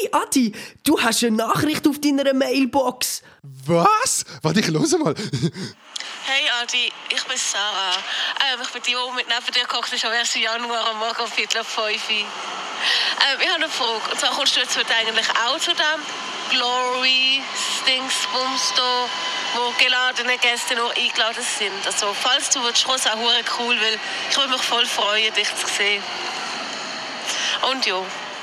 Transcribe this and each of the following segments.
Hey Adi, du hast eine Nachricht auf deiner Mailbox. Was? Warte, ich höre mal. Hey Adi, ich bin Sarah. Ähm, ich bin die, die mit neben dir gekocht ist am 1. Januar am Morgen um Viertel auf 5 Uhr. Ähm, ich habe eine Frage. Und zwar kommst du jetzt heute eigentlich auch zu dem Glory Dingsbums da, wo geladene Gäste noch eingeladen sind. Also falls du willst, kommst, auch hure cool, weil ich würde mich voll freuen, dich zu sehen. Und ja.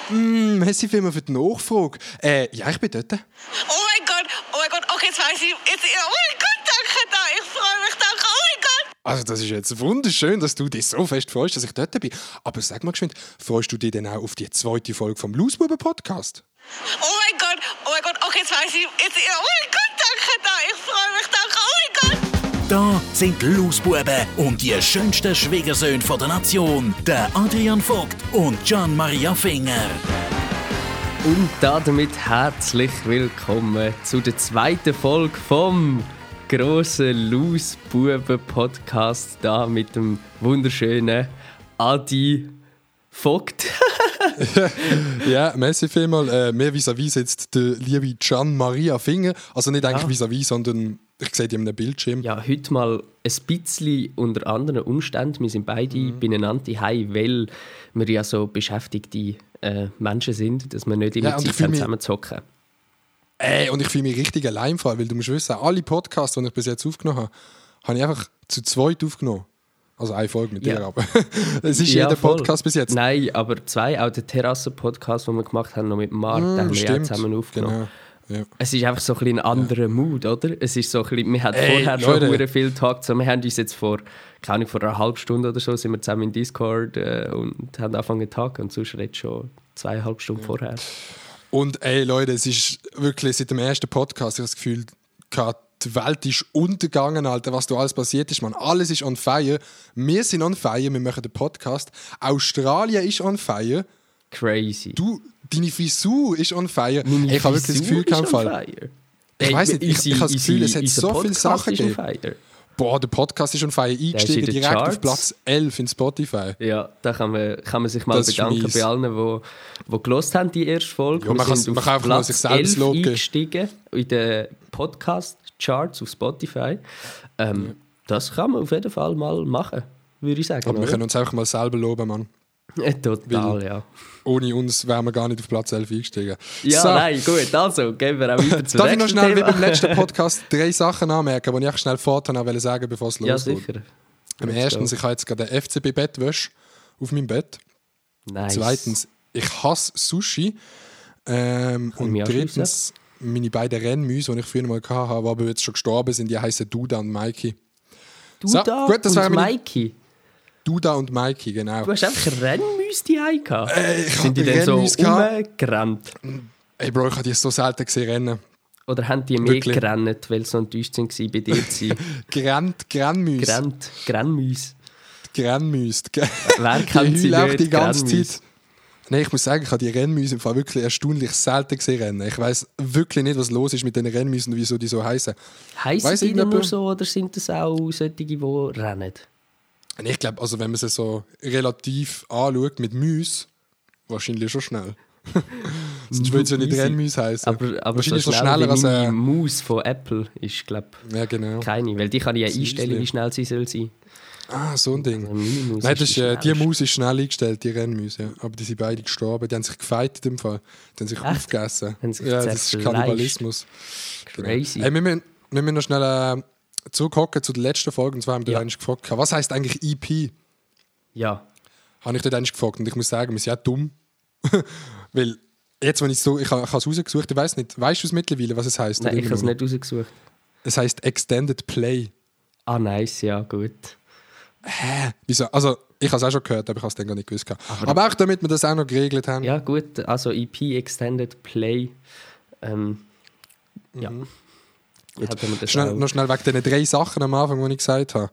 Mm, merci vielmals für die Nachfrage. Äh, ja, ich bin dort. Oh mein Gott, oh mein Gott, okay, jetzt weiß ich. Jetzt, oh mein Gott, danke da, ich freue mich, danke, oh mein Gott. Also das ist jetzt wunderschön, dass du dich so fest freust, dass ich dort bin. Aber sag mal geschwind, freust du dich denn auch auf die zweite Folge vom Lausbuben-Podcast? Oh mein Gott, oh mein Gott, okay, jetzt weiß ich. Jetzt, oh mein Gott, danke da, ich freue mich, danke, oh mein Gott. Da sind die Lausbuben und die schönsten Schwiegersöhne von der Nation, der Adrian Vogt und Gian Maria Finger. Und damit herzlich willkommen zu der zweiten Folge vom grossen Lausbuben-Podcast da mit dem wunderschönen Adi Vogt. ja, merci vielmals. Äh, mir vis-à-vis sitzt der liebe Gian Maria Finger. Also nicht eigentlich Ja. vis-à-vis, sondern ich sehe die auf einem Bildschirm. Ja, heute mal ein bisschen unter anderen Umständen. Wir sind beide Mhm. beieinander heim, weil wir ja so beschäftigte äh, Menschen sind, dass wir nicht immer Ja, Zeit haben, mich- zusammen zu hocken. Ey, und ich fühle mich richtig allein Fall, weil du musst wissen, alle Podcasts, die ich bis jetzt aufgenommen habe, habe ich einfach zu zweit aufgenommen. Also eine Folge mit Ja. dir, aber es ist Ja, jeder voll. Podcast bis jetzt. Nein, aber zwei, auch der Terrassen-Podcast, den wir gemacht haben, noch mit Marc, den haben wir ja zusammen aufgenommen. Genau. Ja. Es ist einfach so ein, bisschen ein anderer Mood, oder? Es ist so ein bisschen, wir hatten Ey, vorher Leute. schon viel Tag so, Wir haben uns jetzt vor, keine Ahnung, vor einer halben Stunde oder so, sind wir zusammen in Discord äh, und haben angefangen zu tagen und sonst redet schon zweieinhalb Stunden vorher. Und ey Leute, es ist wirklich seit dem ersten Podcast, ich habe das Gefühl, die Welt ist untergegangen, Alter, was da alles passiert ist, man. Alles ist on fire. Wir sind on fire, wir machen den Podcast. Australien ist on fire. Crazy. Du, deine Frisur ist on fire. Meine ich habe wirklich das Gefühl, kein Fall. Ich weiss nicht, ich- ich habe das Gefühl, es hat so viele Sachen gegeben. Boah, der Podcast ist on fire eingestiegen, direkt auf Charts. Platz 11 in Spotify. Ja, da kann man, kann man sich mal Das bedanken bei allen, die, die gelost haben, die erste Folge. Ja, man wir kann- man auf kann einfach mal Platz sich selbst 11 Lob geben. eingestiegen in den Podcast-Charts auf Spotify. Ähm, Das kann man auf jeden Fall mal machen, würde ich sagen. Aber wir oder? können uns einfach mal selber loben, Mann. Total, ja. Ohne uns wären wir gar nicht auf Platz 11 eingestiegen. Ja, So. nein, gut, also gehen wir auch weiter zu Darf ich noch schnell wie Thema. beim letzten Podcast drei Sachen anmerken, die ich schnell vorher sagen bevor es Ja, losgeht? sicher. Am ersten, ich habe jetzt gerade eine FCB-Bettwäsche auf meinem Bett. Nice. Zweitens, ich hasse Sushi. Ähm, und drittens, meine beiden Rennmäuse, die ich früher mal hatte, die aber jetzt schon gestorben sind, die heißen Duda und Mikey. Du So, gut, das und meine- Mikey. Duda und Mikey, genau. Du hast einfach Rennmäuse die gehabt. Äh, ich Sind die dann so rumgerannt? Ey Bro, ich habe die so selten gesehen rennen. Oder haben die mehr Wirklich. gerannt, weil sie so enttäuscht waren bei dir zu sein? Grennt, Grennmäuse. Gerannt, Grennmäuse. Grennmäuse. Wer kennt sie nicht? die ganze. Zeit. Nein, ich muss sagen, ich habe die Rennmäuse im Fall wirklich erstaunlich selten gesehen rennen. Ich weiß wirklich nicht, was los ist mit den Rennmäusen und wieso die so heißen. Weiss die denn nur so oder sind das auch solche, die rennen? Und Ich glaube, also wenn man sie so relativ anschaut mit Müs, wahrscheinlich schon schnell. Sonst würde es ja nicht Easy. Rennmäuse heißen. Aber, aber wahrscheinlich so schnell schneller als meine äh, Maus von Apple ist, glaube Ja, genau. keine. Weil die kann ich ja einstellen, wie schnell sie soll sein. Ah, so ein Ding. Also Nein, das ist, die äh, die. Maus ist schnell eingestellt, die Rennmäuse. Ja. Aber die sind beide gestorben. Die haben sich gefeitet im Fall. Die haben sich Echt? aufgegessen. Haben sich ja, das ist. Kannibalismus. Crazy. Hey, wir, müssen, wir müssen noch schnell äh, zurückhocken zu der letzten Folge. Und zwar haben wir Ja. eigentlich gefragt, was heißt eigentlich EP? Ja. Habe ich dort eigentlich gefragt. Und ich muss sagen, wir sind ja dumm. Weil jetzt, wenn ich so, ich habe ich habe es rausgesucht, ich weiß nicht, weißt du es mittlerweile, was es heißt? Nein, ich habe es nicht rausgesucht. Es heißt Extended Play. Ah, nice, ja, gut. Wieso? Also, ich habe es auch schon gehört, aber ich habe es dann gar nicht gewusst. Aber, aber auch damit wir das auch noch geregelt haben. Ja, gut, also EP Extended Play. Ähm, ja. Hätten das Schnell, noch schnell wegen diesen drei Sachen am Anfang, die ich gesagt habe.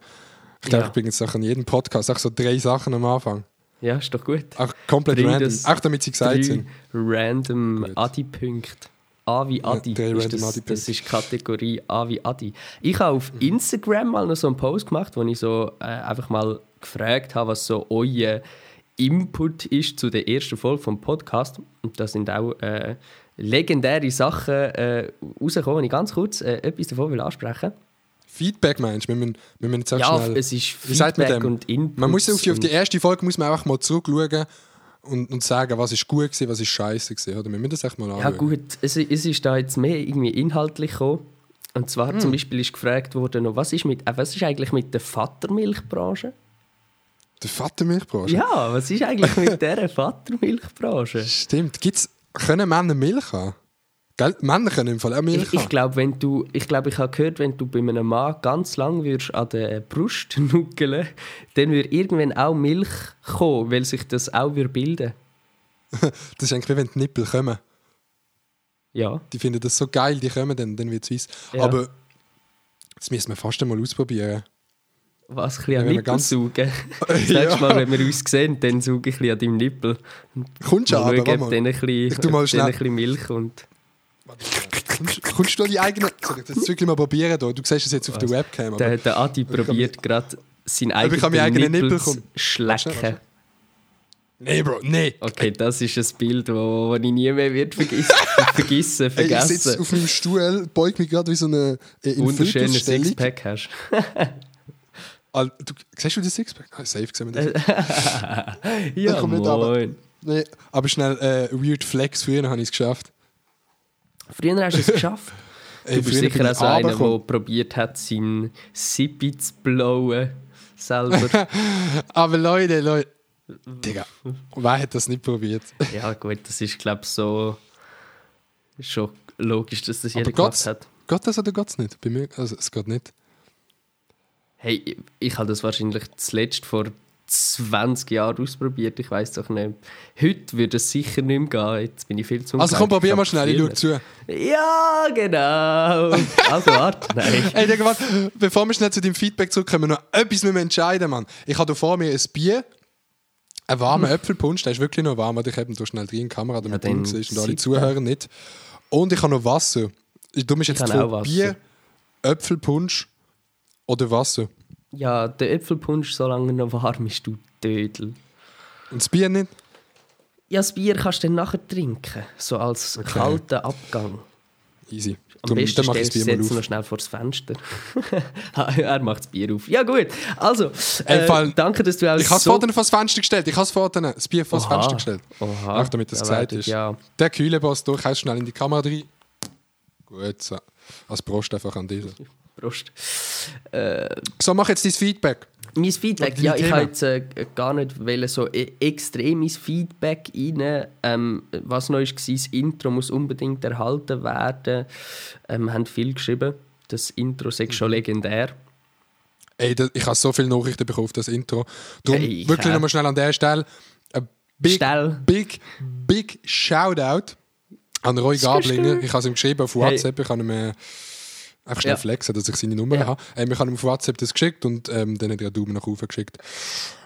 Ich glaube, Ja. ich bringe jetzt in jedem Podcast auch so drei Sachen am Anfang. Ja, ist doch gut. Auch komplett Drei, random. Auch damit sie gesagt sind. random Gut. Adi-Punkte. A wie Adi. drei ist das, Adi-Punkte. das ist Kategorie A wie Adi. Ich habe auf Instagram mal noch so einen Post gemacht, wo ich so äh, einfach mal gefragt habe, was so euer Input ist zu der ersten Folge vom Podcast. Und da sind auch äh, legendäre Sachen äh, rausgekommen. Ich ganz kurz äh, etwas davon will ansprechen Feedback meinst du? Wir müssen, wir müssen jetzt auch Ja, schnell... es ist Feedback und Input. Man muss auf die, auf die erste Folge muss man einfach mal zurückschauen und, und sagen, was ist gut gewesen, was ist scheiße gewesen. Oder wir müssen das echt mal anschauen. Ja gut, es, es ist da jetzt mehr irgendwie inhaltlich gekommen. Und zwar Hm. zum Beispiel ist gefragt worden, noch, was ist, mit, äh, was ist eigentlich mit der Vatermilchbranche? Der Vatermilchbranche? Ja, was ist eigentlich mit dieser Vatermilchbranche? Stimmt. Gibt's, können Männer Milch haben? Gell? Männer können im Fall auch Milch Ich, ich haben. glaube, wenn du, ich glaube, ich habe gehört, wenn du bei einem Mann ganz lang würdest an der Brust nuckeln, dann würde irgendwann auch Milch kommen, weil sich das auch würde bilden. Das ist eigentlich wie wenn die Nippel kommen. Ja. Die finden das so geil, die kommen dann, dann wird es weiss. Ja. Aber das müssen wir fast einmal ausprobieren. Was, ein bisschen an Nippel ganz- saugen? Das nächste Mal, wenn wir uns sehen, dann sauge ich ein bisschen an deinem Nippel. Kommst du aber, schauen, mal. dann ein bisschen, Ich tu mal schnell- ein bisschen Milch und Kommst, du die eigene... Soll ich das wirklich mal probieren? Da? Du siehst es jetzt auf der Webcam. Der, der Adi probiert gerade seinen eigenen Nippel Nippel zu schlecken. nee, Bro, nee. Okay, das ist ein Bild, das wo, wo ich nie mehr wird vergessen, vergessen, Ey, ich sitze auf meinem Stuhl, beug mich gerade wie so eine äh, in Wunderschönes Fötusstellung. Sixpack hast. Al- Du, siehst du den Sixpack? Ah, safe sehen wir das. ja, komm nicht moin. Nee, aber schnell, äh, Weird Flex, früher habe ich es geschafft. Früher hast du es geschafft. Ey, Du bist früher bin sicher auch ich so einer, der probiert hat, seinen Sippi zu blowen. Selber. Aber Leute, Leute. Digga, wer hat das nicht probiert? ja, gut, das ist, glaube ich, so. schon logisch, dass das jeder Aber gemacht Gott, hat. Geht das oder geht es nicht? Bei mir, also es geht nicht. Hey, ich, habe das wahrscheinlich zuletzt vor 20 Jahren ausprobiert. Ich weiß doch nicht. Heute würde es sicher nicht mehr gehen. Jetzt bin ich viel zu Also komm, probier mal schnell, ich früher- schau zu. Ja, genau. Also warte, nein. Ey, Digga, warte, bevor wir schnell zu deinem Feedback zurückkommen, noch etwas müssen wir entscheiden, Mann. Ich habe vor mir ein Bier, einen warmen Äpfelpunsch, der ist wirklich noch warm, weil ich eben da schnell drin in die Kamera, damit Ja, du siehst und alle sieht Zuhörer nicht. Und ich habe noch Wasser. Du bist jetzt Wasser. Bier, Äpfelpunsch oder Wasser. Ja, der Äpfelpunsch, solange er noch warm ist, du Dödel. Und das Bier nicht? Ja, das Bier kannst du dann nachher trinken. So als kalten Abgang. Easy. Am Drum- besten ich stellst du das es jetzt noch schnell vor das Fenster. er macht das Bier auf. Ja gut, also, äh, Fall- danke, dass du auch Ich habe es so... vorne vor das Fenster gestellt. Ich habe es vorne das Bier vor das. Fenster gestellt. Oha. Auch damit das Ja, gesagt ist. ja. Der kühle Boss durch, haust schnell in die Kamera rein. Gut, so. Als Prost einfach an dir. Prost. So, mach jetzt dein Feedback. Mein Feedback, ja, ich habe jetzt äh, gar nicht wollen, so e extremes Feedback rein. Ähm, was neu war, das Intro muss unbedingt erhalten werden. Ähm, haben viel geschrieben. Das Intro sei Mhm. schon legendär. Ey, da, ich habe so viele Nachrichten bekommen auf das Intro. Darum Ey, ich wirklich auch. nochmal schnell an der Stelle. Ein big, Stell. big, big Shoutout an Roy Gablinger. Ich habe es ihm geschrieben auf Hey. WhatsApp. Ich habe ihm äh, einfach schnell Ja. flexen, dass ich seine Nummer Ja. habe. Ähm, ich habe ihm auf WhatsApp das geschickt und ähm, dann hat er einen Daumen nach oben geschickt.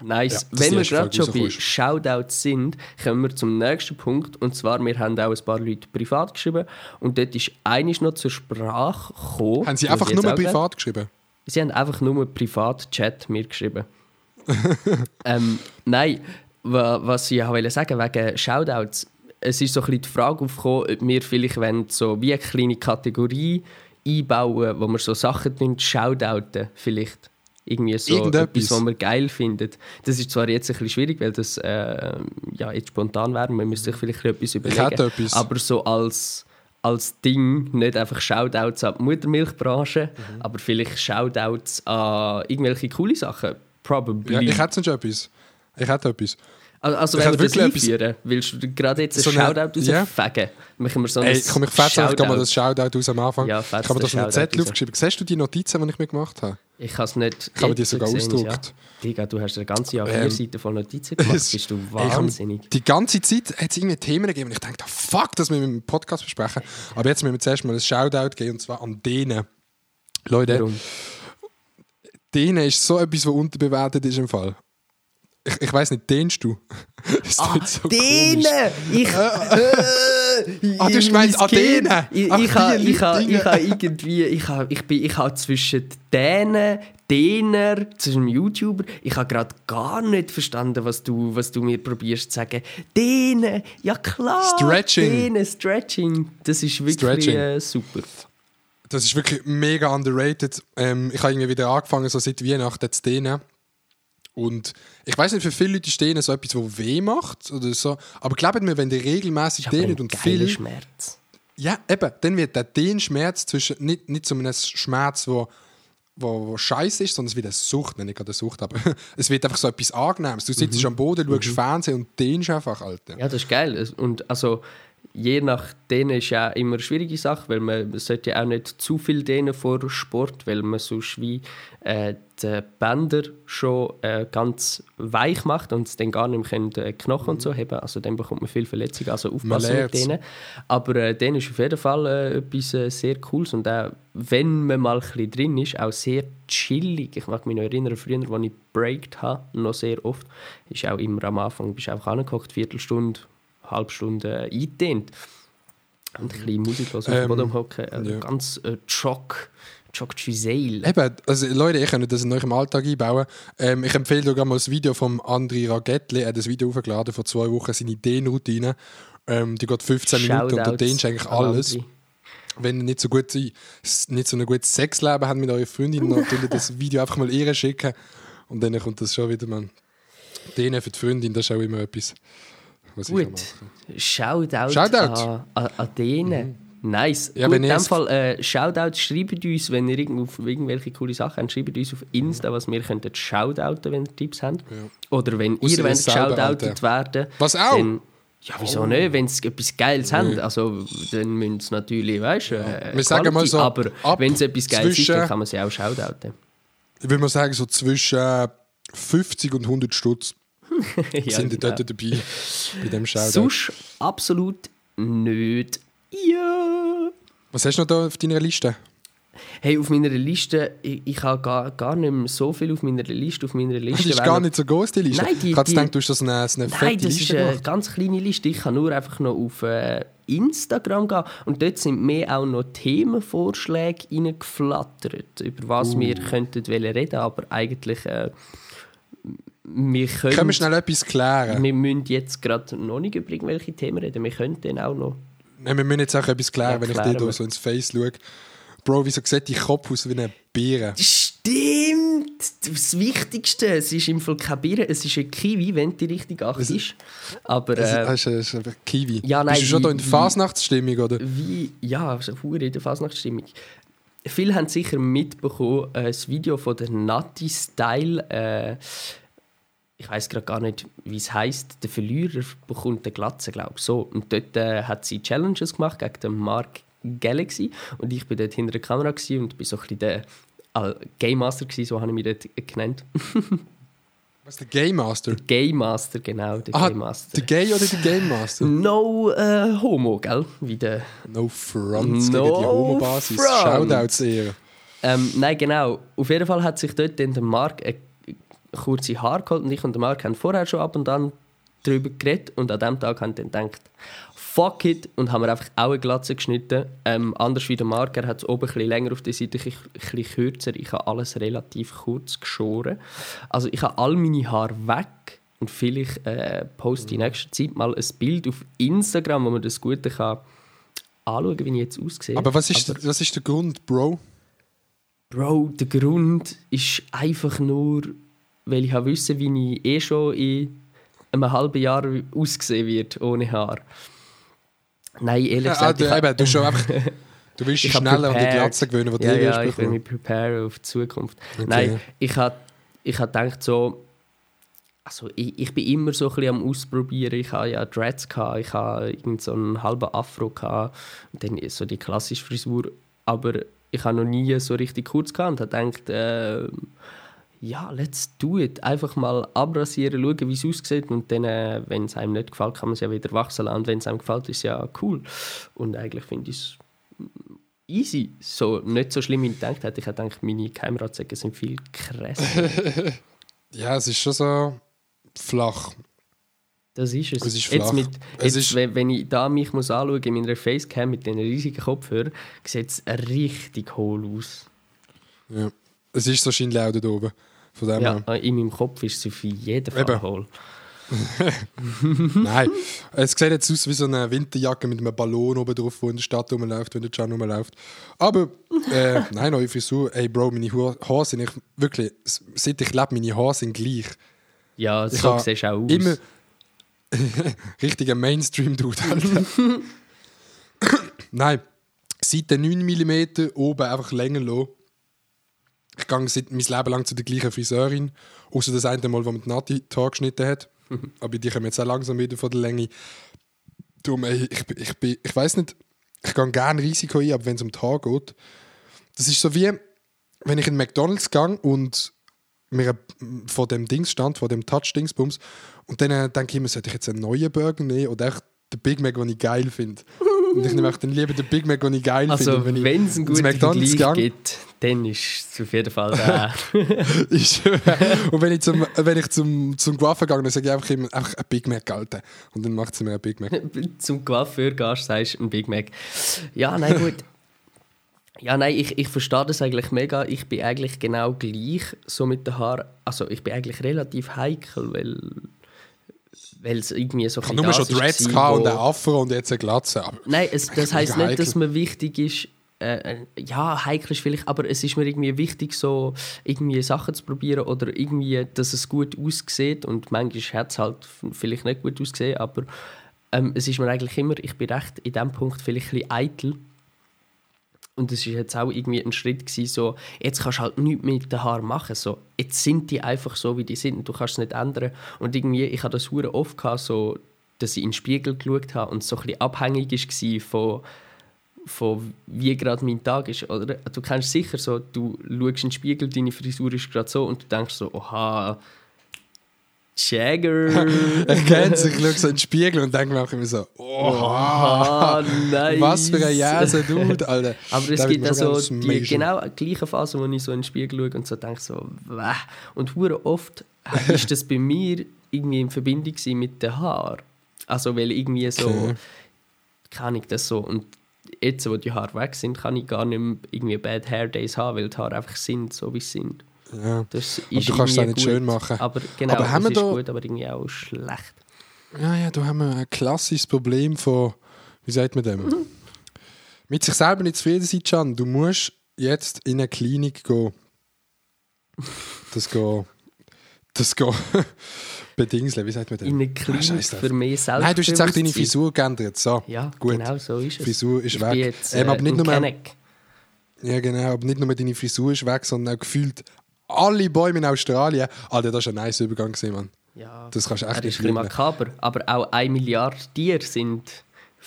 Nice. Ja, Wenn wir gerade schon bei. Shoutouts sind, kommen wir zum nächsten Punkt. Und zwar, wir haben auch ein paar Leute privat geschrieben. Und dort ist einiges noch zur Sprache gekommen. Haben sie einfach nur privat geschrieben? Sie haben einfach nur Privat-Chat mir geschrieben. ähm, nein, wa- was ich auch wollte sagen wegen Shoutouts. Es ist so ein bisschen die Frage aufgekommen, ob wir vielleicht wollen, so wie eine kleine Kategorie einbauen, wo wir so Sachen shoutouten vielleicht. Irgendwie so Irgendetwas. etwas, was wir geil finden. Das ist zwar jetzt ein bisschen schwierig, weil das äh, ja, jetzt spontan wäre. Man müsste sich vielleicht etwas überlegen. etwas. Aber so als, als Ding, nicht einfach Shoutouts an die Muttermilchbranche, Mhm. aber vielleicht Shoutouts an irgendwelche coole Sachen. Probably. Ja, ich hätte sonst etwas. Ich hätte etwas. Also, also ich wenn wir das einführen, willst du gerade jetzt ein So eine- Shoutout rausfegen? Machen wir so Ey, ein komm, ich fetze einfach mal das Shoutout aus am Anfang. Ja, ich habe mir das auf einen Zettel aufgeschrieben. Siehst du die Notizen, die ich mir gemacht habe? Ich habe es nicht. Ich habe die sogar gesehen, ausgedruckt. Ja. Digga, du hast eine ganze Ähm, A4-Seite voll Notizen gemacht. Bist du Ey, wahnsinnig. Die ganze Zeit hat es irgendwie Themen gegeben und ich dachte, fuck, dass wir im Podcast besprechen. Aber jetzt müssen wir zuerst mal ein Shoutout geben und zwar an denen. Leute, Warum? denen ist so etwas, was unterbewertet ist im Fall. Ich, ich weiß nicht, dehnst du? Das Ah, so komisch. denen! Ich. Ah, du hast gemeint, an denen? Ich, Ach, ich, habe, ich, Dinge. ich habe irgendwie. Ich habe, ich bin, ich habe zwischen denen, Dehner zu einem YouTuber. Ich habe gerade gar nicht verstanden, was du, was du mir probierst zu sagen. Dehnen, ja klar. Stretching. Dehnen, Stretching. Das ist wirklich. Äh, super. Das ist wirklich mega underrated. Ähm, ich habe irgendwie wieder angefangen, so seit Weihnachten zu dehnen. Und ich weiß nicht, für viele Leute ist Dehnen so etwas, wo weh macht oder so. Aber glaubt mir, wenn ihr regelmäßig dehnt und viel Schmerz. Ja, eben. Dann wird der Dehnschmerz zwischen, nicht, nicht so einem Schmerz, wo, wo, wo scheiße ist, sondern es wird eine Sucht, nicht gerade eine Sucht, aber es wird einfach so etwas Angenehmes. Du sitzt am Boden, schaust Fernsehen und dehnst einfach, Alter. Ja, das ist geil. Und also, je nach denen ist ja immer eine schwierige Sache, weil man, sollte ja auch nicht zu viel dehnen vor Sport, weil man sonst wie äh, die Bänder schon äh, ganz weich macht und es dann gar nicht mehr können, äh, Knochen und so haben. Also dann bekommt man viel Verletzungen, also aufpassen mit denen. Aber äh, denen ist auf jeden Fall äh, etwas äh, sehr Cooles und auch, wenn man mal ein bisschen drin ist, auch sehr chillig. Ich mag mich noch erinnern, früher, als ich breakt habe, noch sehr oft, ist auch immer am Anfang, bist einfach angeguckt, Viertelstunde, halbe Stunde äh, eingedehnt. Und ein bisschen Musik los auf dem Ähm, Boden hocken. Äh, ja. Ganz äh, Choc, Choc Giselle. Eben, also Leute, ich könnte das in eurem Alltag einbauen. Ähm, ich empfehle dir mal das Video von André Ragettli. Er hat das Video hochgeladen vor zwei Wochen, seine Dehnroutine. Ähm, die geht 15 Minuten und Shoutouts dehnst du eigentlich alles. andere. Wenn ihr nicht so, gut, nicht so ein gutes Sexleben habt mit eurer Freundin, dann könnt ihr das Video einfach mal ihr schicken. Und dann kommt das schon wieder, man. Dehnen für die Freundin, das ist auch immer etwas, ich Gut. kann machen Shoutout, Shoutout. an, an, an denen. Nice. Ja, Gut, in dem Fall äh, Shoutout, schreibt uns, wenn ihr irgendwo auf irgendwelche coole Sachen habt, schreibt uns auf Insta, was wir könnten shoutouten, wenn ihr Tipps habt. Oder wenn Ausser ihr wollt shoutoutet werden. Was auch? Dann, ja, wieso nicht? Wenn sie etwas Geiles haben, also, dann müssen sie natürlich, weißt du, äh, Wir sagen mal so, aber ab wenn es etwas Geiles ist, dann zwischen- kann man sie auch shoutouten. Ich würde mal sagen, so zwischen 50 und 100 Stutz ja, sind genau. dort dabei bei dem Shoutout. Sonst absolut nicht. Ja. Was hast du noch da auf deiner Liste? Hey, auf meiner Liste, ich, ich habe gar, gar nicht mehr so viel auf meiner Liste. Auf meiner Liste Das ist gar nicht so groß, die Liste. Nein, die- ich habe gedacht, du hast das eine, so eine Nein, fette das ist eine gemacht. ganz kleine Liste. Ich kann nur einfach noch auf äh, Instagram gehen und dort sind mir auch noch Themenvorschläge reingeflattert, über was Uh. wir könnten reden, aber eigentlich äh, wir können, Können wir schnell etwas klären? wir müssen jetzt gerade noch nicht über irgendwelche Themen reden. Wir könnten dann auch noch Nein, wir müssen jetzt auch etwas klären, Ja, wenn ich dir wir. so ins Face schaue. Bro, wieso sieht dein Kopf aus wie eine Beere? Stimmt! Das Wichtigste, es ist im Fall keine Birne, es ist ein Kiwi, wenn die richtig achtest. Aber Das äh, ist, das ist einfach Kiwi. ja, nein, Bist du schon wie- da in der Fasnachtsstimmung, oder? wie, ja, hure in der Fasnachtsstimmung. Viele haben sicher mitbekommen, äh, das Video von der Nati Style. Äh, ich weiß gerade gar nicht, wie es heißt. Der Verlierer bekommt eine Glatze, glaube ich. So. Und dort äh, hat sie Challenges gemacht gegen den Mark Galaxy. Und ich bin dort hinter der Kamera und bin so ein bisschen der äh, Game Master gewesen, so habe ich mich dort genannt. Was der Game Master? Game Master, genau, der Ah, Game Master. der Gay oder der Game Master? No äh, Homo, gell? Wie der No fronts No gegen die Homo-Basis. Shoutouts eher. Ähm, nein, genau. Auf jeden Fall hat sich dort dann der Marc eine kurze Haare geholt und ich und der Marc haben vorher schon ab und an darüber geredet und an dem Tag haben dann gedacht, fuck it und haben wir einfach auch eine Glatze geschnitten. Ähm, anders wie der Marc, er hat es oben ein bisschen länger auf der Seite, ein bisschen kürzer. Ich habe alles relativ kurz geschoren. Also ich habe all meine Haare weg und vielleicht äh, poste in nächster Zeit mal ein Bild auf Instagram, wo man das Gute kann anschauen, wie ich jetzt aussehe. Aber was ist, was ist der Grund, Bro? Bro, der Grund ist einfach nur, weil ich wissen wie ich eh schon in einem halben Jahr aussehen wird ohne Haar. Nein, ehrlich Ja, gesagt, du, ich hab- eben, du, schon einfach, du willst dich ich schneller an die. Glatze gewöhnen, die ja, du ja, wirst ich will bekommen. mich preparen auf die Zukunft. Okay. Nein, ich habe ich hab gedacht so, also ich, ich bin immer so ein bisschen am Ausprobieren. Ich habe ja Dreads, gehabt, ich habe irgend so einen halben Afro gehabt, und dann so die klassische Frisur. Aber ich habe noch nie so richtig kurz gehabt und habe gedacht, äh, ja, let's do it. Einfach mal abrasieren, schauen, wie es aussieht. Und dann, äh, wenn es einem nicht gefällt, kann man es ja wieder wachsen lassen. Und wenn es einem gefällt, ist es ja cool. Und eigentlich finde ich es easy. So, nicht so schlimm, wie ich gedacht hätte. Ich hätte gedacht, meine Keimratsecken sind viel krasser. Ja, es ist schon so flach. Das ist es. Es ist jetzt mit, Es jetzt, ist- wenn, wenn ich da mich muss anschauen in meiner Facecam mit den riesigen Kopfhörern, sieht es richtig hohl aus. Ja. Es ist wahrscheinlich auch da oben. Von dem Ja, her. in meinem Kopf ist sie auf jeden Fall Eben. hohl. Nein, es sieht jetzt aus wie so eine Winterjacke mit einem Ballon oben drauf, der in der Stadt rumläuft, wenn der Can rumläuft. Aber, äh, nein, neue Frisur. Ey, Bro, meine Haare sind ich, wirklich, seit ich lebe, meine Haare sind gleich. Ja, Ich so habe siehst du auch aus. Immer richtiger Mainstream-Dude. Alter. Nein, Seite 9 mm oben einfach länger lassen. Ich gehe seit mein Leben lang zu der gleichen Friseurin, außer das eine Mal, wo man die Nati die Haare geschnitten hat. Aber die kommen jetzt auch langsam wieder von der Länge. Darum, ey, ich, ich, bin- ich weiß nicht, ich gehe gerne Risiko ein, aber wenn es um die Haare geht, das ist so wie, wenn ich in McDonalds gehe und mir vor dem Dings stand, vor dem Touch-Dingsbums, und dann äh, denke ich mir, sollte ich jetzt einen neuen Burger nehmen oder echt den Big Mac, den ich geil finde. und ich nehme dann lieber den Big Mac, den ich geil also, finde. Und wenn es einen guten McDonald's Vergleich gibt, dann ist es auf jeden Fall der. und wenn ich zum, wenn ich zum, zum Guava gehe, dann sage ich einfach immer einfach ein Big Mac, Alter. Und dann macht sie mir ein Big Mac. Zum Coiffeur gehst, sagst du ein Big Mac. Ja, nein, gut. Ja, nein, ich, ich verstehe das eigentlich mega. Ich bin eigentlich genau gleich so mit den Haaren. Also ich bin eigentlich relativ heikel, weil weil es irgendwie so Ich habe nur schon Dreads und einen Afro und jetzt eine Glatze. Aber Nein, es, das heisst nicht, heikel. dass mir wichtig ist, äh, äh, ja, heikel ist vielleicht, aber es ist mir irgendwie wichtig, so irgendwie Sachen zu probieren oder irgendwie, dass es gut aussieht und manchmal hat es halt vielleicht nicht gut ausgesehen, aber ähm, es ist mir eigentlich immer, ich bin recht in dem Punkt vielleicht ein bisschen eitel und es war jetzt auch irgendwie ein Schritt gewesen, so, jetzt kannst du halt nichts mit den Haaren machen, so, jetzt sind die einfach so, wie die sind und du kannst es nicht ändern und irgendwie, ich hatte das hure oft gehabt, so, dass ich in den Spiegel geschaut habe und so ein bisschen abhängig war von von wie gerade mein Tag ist. Oder? Du kennst sicher so, du schaust in den Spiegel, deine Frisur ist gerade so und du denkst so, oha, Jagger. ich kenne es, ich schaue so in den Spiegel und denke mir auch immer so, oh, nice. was für ein jäser Dude, Alter. Aber es gibt auch so die genau gleiche Phase, wo ich so in den Spiegel schaue und so denke so, Wäh. und hure oft ist das bei mir irgendwie in Verbindung mit den Haaren. Also weil irgendwie so, Okay. kann ich das so und jetzt, wo die Haare weg sind, kann ich gar nicht mehr irgendwie Bad Hair Days haben, weil die Haare einfach sind, so wie sie sind. Ja. Das Aber ist du kannst es auch nicht schön machen. Aber genau, Aber haben es wir ist da- gut, aber irgendwie auch schlecht. Ja, ja, da haben wir ein klassisches Problem von, wie sagt man dem? Mit sich selber nicht zufrieden sein, Can. Du musst jetzt in eine Klinik gehen. Das geht. Das geht. Bedingungsle, wie sagt man dem? In eine Ah, Klinik drauf. für mehr Selbstbewusstsein. Nein, du hast jetzt auch deine Frisur geändert. So, Ja, gut. genau so ist es. Frisur ist ich weg. Jetzt, Ähm, äh, aber nicht ein nur- Kenneck. Ja, genau. Aber nicht nur deine Frisur ist weg, sondern auch gefühlt alle Bäume in Australien. Alter, das war ein nice Übergang, Mann. Ja, Das kannst du echt ist nicht lügen. makaber, aber auch eine Milliarde Tiere sind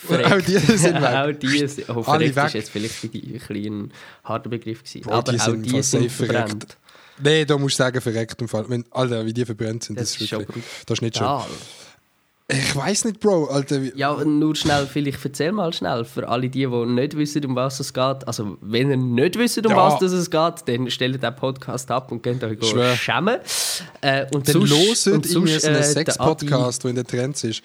Auch die sind weg. auch die sind, oh, Alle verreckt weg. ist jetzt vielleicht ein bisschen ein harter Begriff gewesen. Bro, aber die auch die sind verbrannt. verreckt. Nee, da musst du sagen, verreckt im Fall. Wenn, Alter, wie die verbrannt sind, das, Das ist ist wirklich. Das ist nicht schön. brutal. Ich weiß nicht, Bro. Alter, Ja, nur schnell, vielleicht erzähl mal schnell, für alle die, die nicht wissen, um was es geht. Also, wenn ihr nicht wisst, um Ja. was das es geht, dann stellt den Podcast ab und könnt euch schämen. Äh, und dann sonst- und sonst, so einen äh, der Sex-Podcast, der in den Trends ist.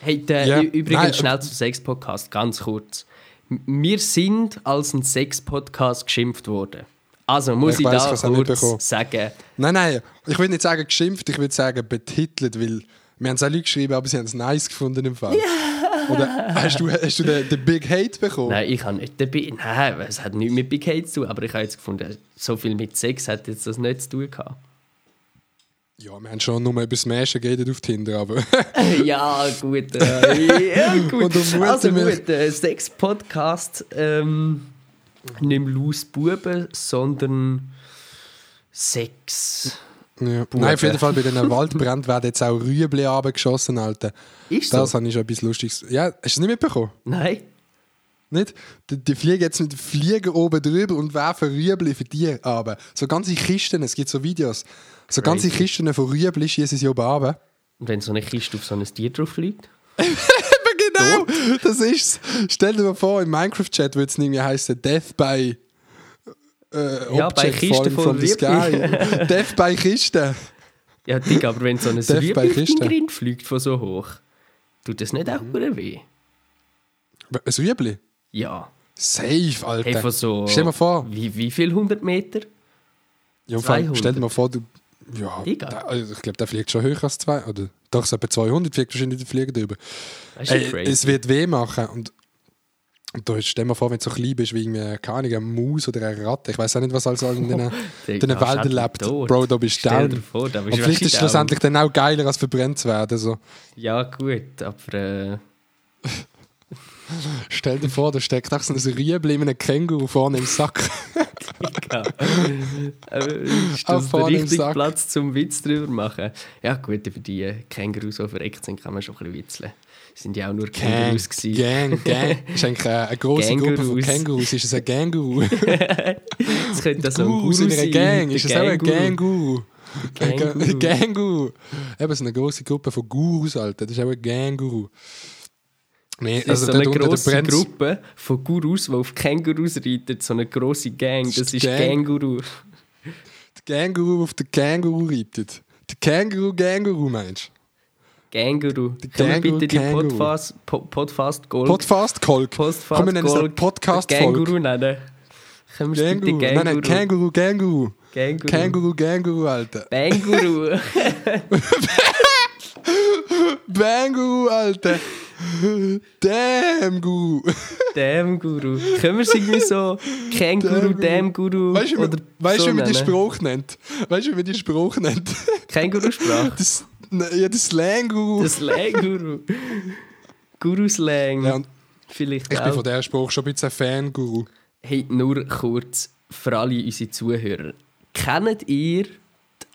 Hey, der, ü- übrigens nein, schnell zum Sex-Podcast, ganz kurz. Wir sind als ein Sex-Podcast geschimpft worden. Also muss Ich ich, weiss, da kurz sagen. Nein, nein, ich will nicht sagen geschimpft, ich will sagen betitelt, weil wir haben es auch Leute geschrieben, aber sie haben es nice gefunden im Fall. Oder hast du, hast du den, den Big Hate bekommen? Nein, ich habe nicht dabei. Nein, es hat nichts mit Big Hate zu tun, aber ich habe jetzt gefunden, so viel mit Sex hat jetzt das nicht zu tun gehabt. Ja, wir haben schon nur über das Menschen geredet auf Tinder, aber ja, gut. Äh, ja, gut. Und also gut, äh, Sex-Podcast. Ähm, nicht mehr Laus Buben, sondern Sex. Ja. Nein, auf jeden Fall bei den Waldbränden werden jetzt auch Rüebli abgeschossen, Alter. Ist so? Das habe ich schon etwas Lustiges. Ja, hast du es nicht mitbekommen? Nein. Nicht? Die, die fliegen jetzt mit Flieger oben drüber und werfen Rüebli für die runter. So ganze Kisten, es gibt so Videos. So ganze Crazy. Kisten von Rüebli schießen sie oben runter. Und wenn so eine Kiste auf so ein Tier drauf liegt? Genau, das ist's. Stell dir mal vor, im Minecraft-Chat würde es irgendwie heißen Death by äh, Ja, bei Kisten von the sky. Death by Kiste. Ja, Digga, aber wenn so ein Rüebli Grind fliegt von so hoch, tut das nicht auch mhm. weh? Ein Rüebli? Ja. Safe, Alter. Hey, so... Stell dir mal vor. Wie, wie viel hundert Meter? Ja, vor allem, 200. stell dir mal vor, du. Ja, der, also ich glaube, der fliegt schon höher als zwei. Oder doch, so etwa 200 fliegt wahrscheinlich der Flieger drüber. Ey, crazy. es wird weh machen. Und, und ist- stell dir vor, wenn du so klein bist, wie irgendwie, keine Ahnung, eine Maus oder eine Ratte. Ich weiß auch nicht, was alles in den ist Wäldern lebt. tot. Bro, da bist du down. vor, da bist Und du vielleicht ist es schlussendlich dann auch geiler, als verbrennt zu werden. So. Ja, gut, aber. Äh, Stell dir vor, da steckt auch so ein Riebel in einem Känguru vorne im Sack. ja. äh, ist das der richtige. Platz zum Witz drüber machen? Ja, gut, über die Kängurus, die verreckt sind, kann man schon ein bisschen witzeln. Sind ja auch nur Kängurus. Gang, Gang. Das ist eigentlich eine, eine grosse Gruppe von Kängurus. Ist es ein Känguru? Das könnte das ein Gurus Guru in einer sein. Gang. Ist es auch ein Känguru. Känguru? Eben so eine grosse Gruppe von Gurus, Alter. Das ist auch ein Känguru. Nee, Das ist also so dort eine grosse Gruppe von Gurus, die auf Kängurus reiten. So eine grosse Gang. Das Das ist ist Gang. Känguru. Der Känguru auf den Känguru reitet. Der Känguru, Känguru meinst Känguru. Können wir Känguru, bitte die Känguru. Podfast, Po- Podfast du? Gold Podcast. Postfast Komm, wir nennen es Gold Podcast-Folge. Känguru nennen. Können wir bitte Känguru. Nein, nein, Känguru? Känguru, Känguru. Känguru. Känguru, Känguru, Alter. Bänguru. Banguru, Alter. Damn, Guru. Damn Guru. Können wir es irgendwie so Känguru, Damn Guru Weißt du, oder weißt, du, so wie man nennen? Spruch nennt? Weißt du, wie man die Spruch nennt? Känguru-Sprache. Das, ja, das Slang-Guru. Der Slang-Guru. Guru-Slang. Ja, Vielleicht ich bin auch. von diesem Spruch schon ein bisschen ein Fan-Guru. Hey, nur kurz für alle unsere Zuhörer. Kennt ihr die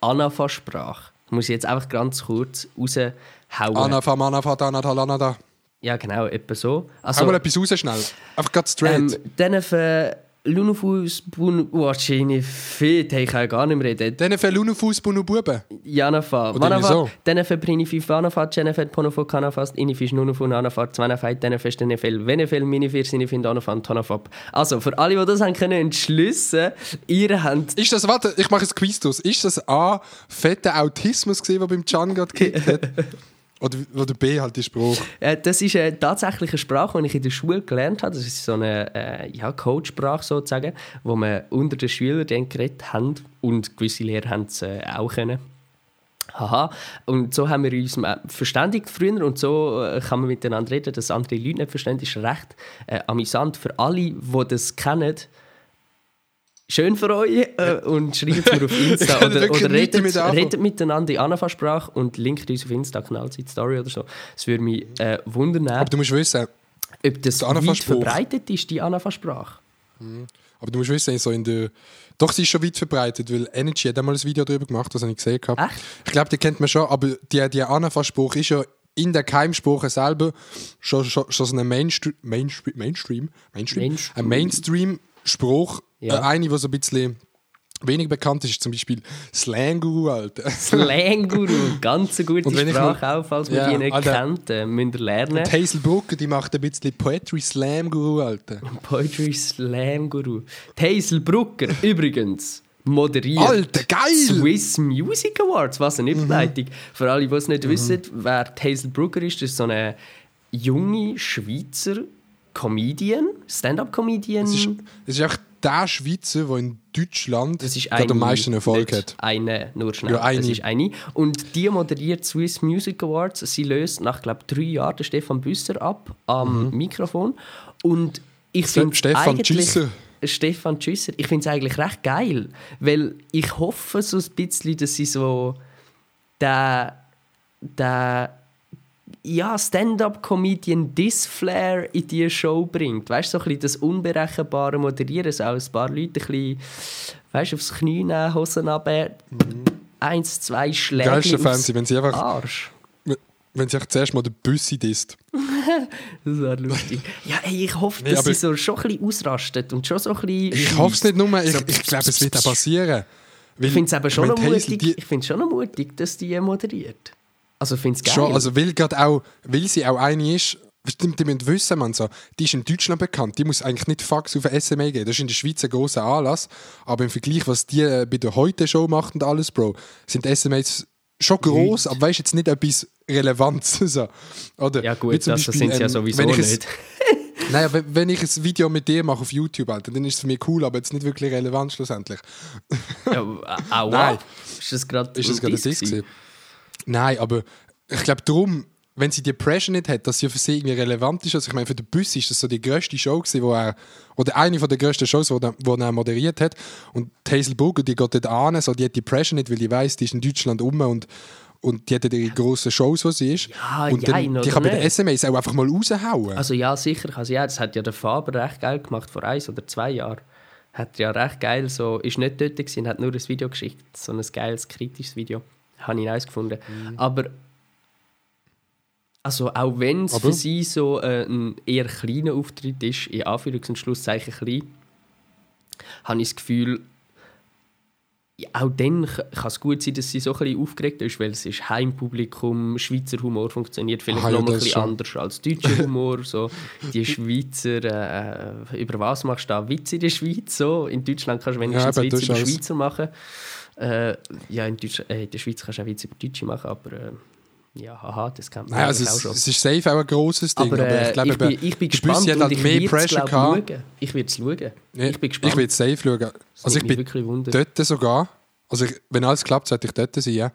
Anafa-Sprache? Muss ich jetzt einfach ganz kurz raushauen. Anafa, Manafa, Danata, Lanada. Ja, genau, etwa so. Hau Also, mal etwas raus, schnell. Einfach ganz straight. ähm, dann für Lunafus, Bun... Wahrscheinlich hey, ich kann gar nicht mehr reden. Dann für Lunafus, Bunu Buben. Janafa, Oder Manafa, wieso? Tenefe, Prinifi, Vanafa, Jennefe, Ponofo, Kanafast, Inifisch, Nunufu, Nanafar, Zwanafai, Tenefe, Stenefel, Venefel, Minifir, Sinifin, Danafan, Tonafab. Also, für alle, die das haben können entschlüssen, ihr habt... Ist das, warte, ich mache ein Quiz draus. Ist das A, fetter Autismus gewesen, der beim Can gerade gekickt hat? Oder, oder B, halt die Spruch. Äh, das ist äh, tatsächlich eine Sprache, die ich in der Schule gelernt habe. Das ist so eine äh, ja, Codesprache sozusagen, wo man unter den Schülern dann geredet haben und gewisse Lehrer haben es äh, auch können. Haha. Und so haben wir uns äh, verständigt früher und so äh, kann man miteinander reden, dass andere Leute nicht verstehen, ist recht äh, amüsant. Für alle, die das kennen, schön für euch äh, und schreibt mir auf Insta oder, oder redet, anfangen. redet miteinander in Anafa-Sprache und linkt uns auf Insta, knallt die Story oder so. Es würde mich äh, wundern, Aber du musst wissen, ob das weit verbreitet ist, die Anafa-Sprache. aber du musst wissen, so in der. Doch, sie ist schon weit verbreitet, weil Energy hat einmal ein Video darüber gemacht, das habe ich gesehen. gehabt. Echt? Ich glaube, die kennt man schon, aber die, die Anafa-Spruch ist ja in der Keimsprache selber schon, schon, schon so ein Mainstream, Mainstream, Mainstream, Mainstream, Mainstream. ein Mainstream-Spruch. Ja. Äh, eine, die so ein bisschen weniger bekannt ist, ist zum Beispiel Slang-Guru, Alter. Slang-Guru, ganz eine gute Und Sprache mal- auch, falls man Ja, die nicht Alter. kennt, äh, müsst ihr lernen. Die Hazel Brooker, die macht ein bisschen Poetry Slam-Guru, Alter. Poetry Slam Guru. Die Hazel Brucker übrigens moderiert Alter, geil! Swiss Music Awards. Was eine Überleitung. Für alle, die es nicht wissen, wer Hazel Brucker ist, ist so eine junge Schweizer Comedian, Stand-up-Comedian. Es ist, es ist auch der Schweizer, der in Deutschland Das ist eine, am meisten Erfolg hat. Eine, nur schnell. Ja, eine. Das ist eine. Und die moderiert Swiss Music Awards. Sie löst nach, glaube drei Jahren den Stefan Büsser ab am Mikrofon. Und ich finde Mhm. Stefan. Tschüsser. Stefan Tschüsser. Ich finde es eigentlich recht geil, weil ich hoffe so ein bisschen, dass sie so der, der ja, Stand-up-Comedian Disflair in diese Show bringt. Weißt du, so ein bisschen das unberechenbare Moderieren, so auch ein paar Leute ein bisschen, weißt, aufs Knie nehmen, Hosen runter, eins, zwei Schläge Geilste Fernsehen, wenn sie einfach, Arsch. wenn sie einfach zuerst mal den Büssi disst. Das wäre lustig. Ja, ey, ich hoffe, dass sie so schon ein bisschen ausrastet und schon so ein bisschen Ich hoffe es nicht nur, ich, ich glaube, es wird auch passieren. Weil, Ich finde es aber schon noch mutig, die- ich find's schon noch mutig, dass die moderiert. Also ich finde es geil. Schon, also weil, auch, weil sie auch eine ist, stimmt, die müssen wissen, man so, die ist in Deutschland bekannt, die muss eigentlich nicht Fax auf eine SMA gehen, das ist in der Schweiz ein grosser Anlass, aber im Vergleich, was die äh, bei der Heute-Show macht und alles, Bro, sind SMAs schon gross, aber weißt jetzt nicht etwas Relevantes. So. Oder, ja gut, das Beispiel, sind sie ja ähm, sowieso wenn ich ein- nicht. Nein, aber wenn ich ein Video mit dir mache auf YouTube, Alter, dann ist es für mich cool, aber jetzt nicht wirklich relevant schlussendlich. Ja, aua. Nein. Ist das gerade Ist das ein gerade gewesen? Nein, aber ich glaube darum, wenn sie die Pressure nicht hat, dass sie für sie irgendwie relevant ist. Also ich meine, für den Bus ist das so die grösste Show gewesen, wo er, oder eine von der grössten Shows, wo, er- wo er moderiert hat. Und die Hazel Burger, die geht dort an, so, die hat die Pressure nicht, weil die weiß, die ist in Deutschland um und und die hat ihre grossen Shows, wo sie ist. Ja, und dann, die kann bei den? SMS auch einfach mal raushauen. Also ja, sicher kann sie ja. Das hat ja der Faber recht geil gemacht, vor eins oder zwei Jahren. Hat ja recht geil so, ist nicht dort gewesen, hat nur ein Video geschickt. So ein geiles, kritisches Video. Habe ich nice gefunden. Mhm. Aber also auch wenn es für sie so äh, ein eher kleiner Auftritt ist, in Anführungs- und Schlusszeichen klein, habe ich das Gefühl, ja, auch dann kann es gut sein, dass sie so ein bisschen aufgeregt ist, weil es ist Heimpublikum, Schweizer Humor funktioniert vielleicht Ah, ja, noch mal ein bisschen schon. anders als deutscher Humor. so. Die Schweizer, äh, äh, über was machst du da Witze in der Schweiz? So? In Deutschland kannst du wenigstens Ja, Witze über ist Schweizer machen. Äh, ja, in, Deutsch, äh, in der Schweiz kannst du auch Witze über Deutsche machen, aber äh, ja, haha, das kann man Nein, also auch es, schon. es ist safe auch ein grosses Ding, Aber, aber, äh, ich glaube, ich, bin, ich bin der gespannt hat und halt ich mehr es Pressure glaub, schauen. Ich werde es schauen. Ja, ich bin gespannt. Ich will safe schauen. Also ich bin wirklich wundern. dort sogar. Also ich, wenn alles klappt, sollte ich dort sein, ja.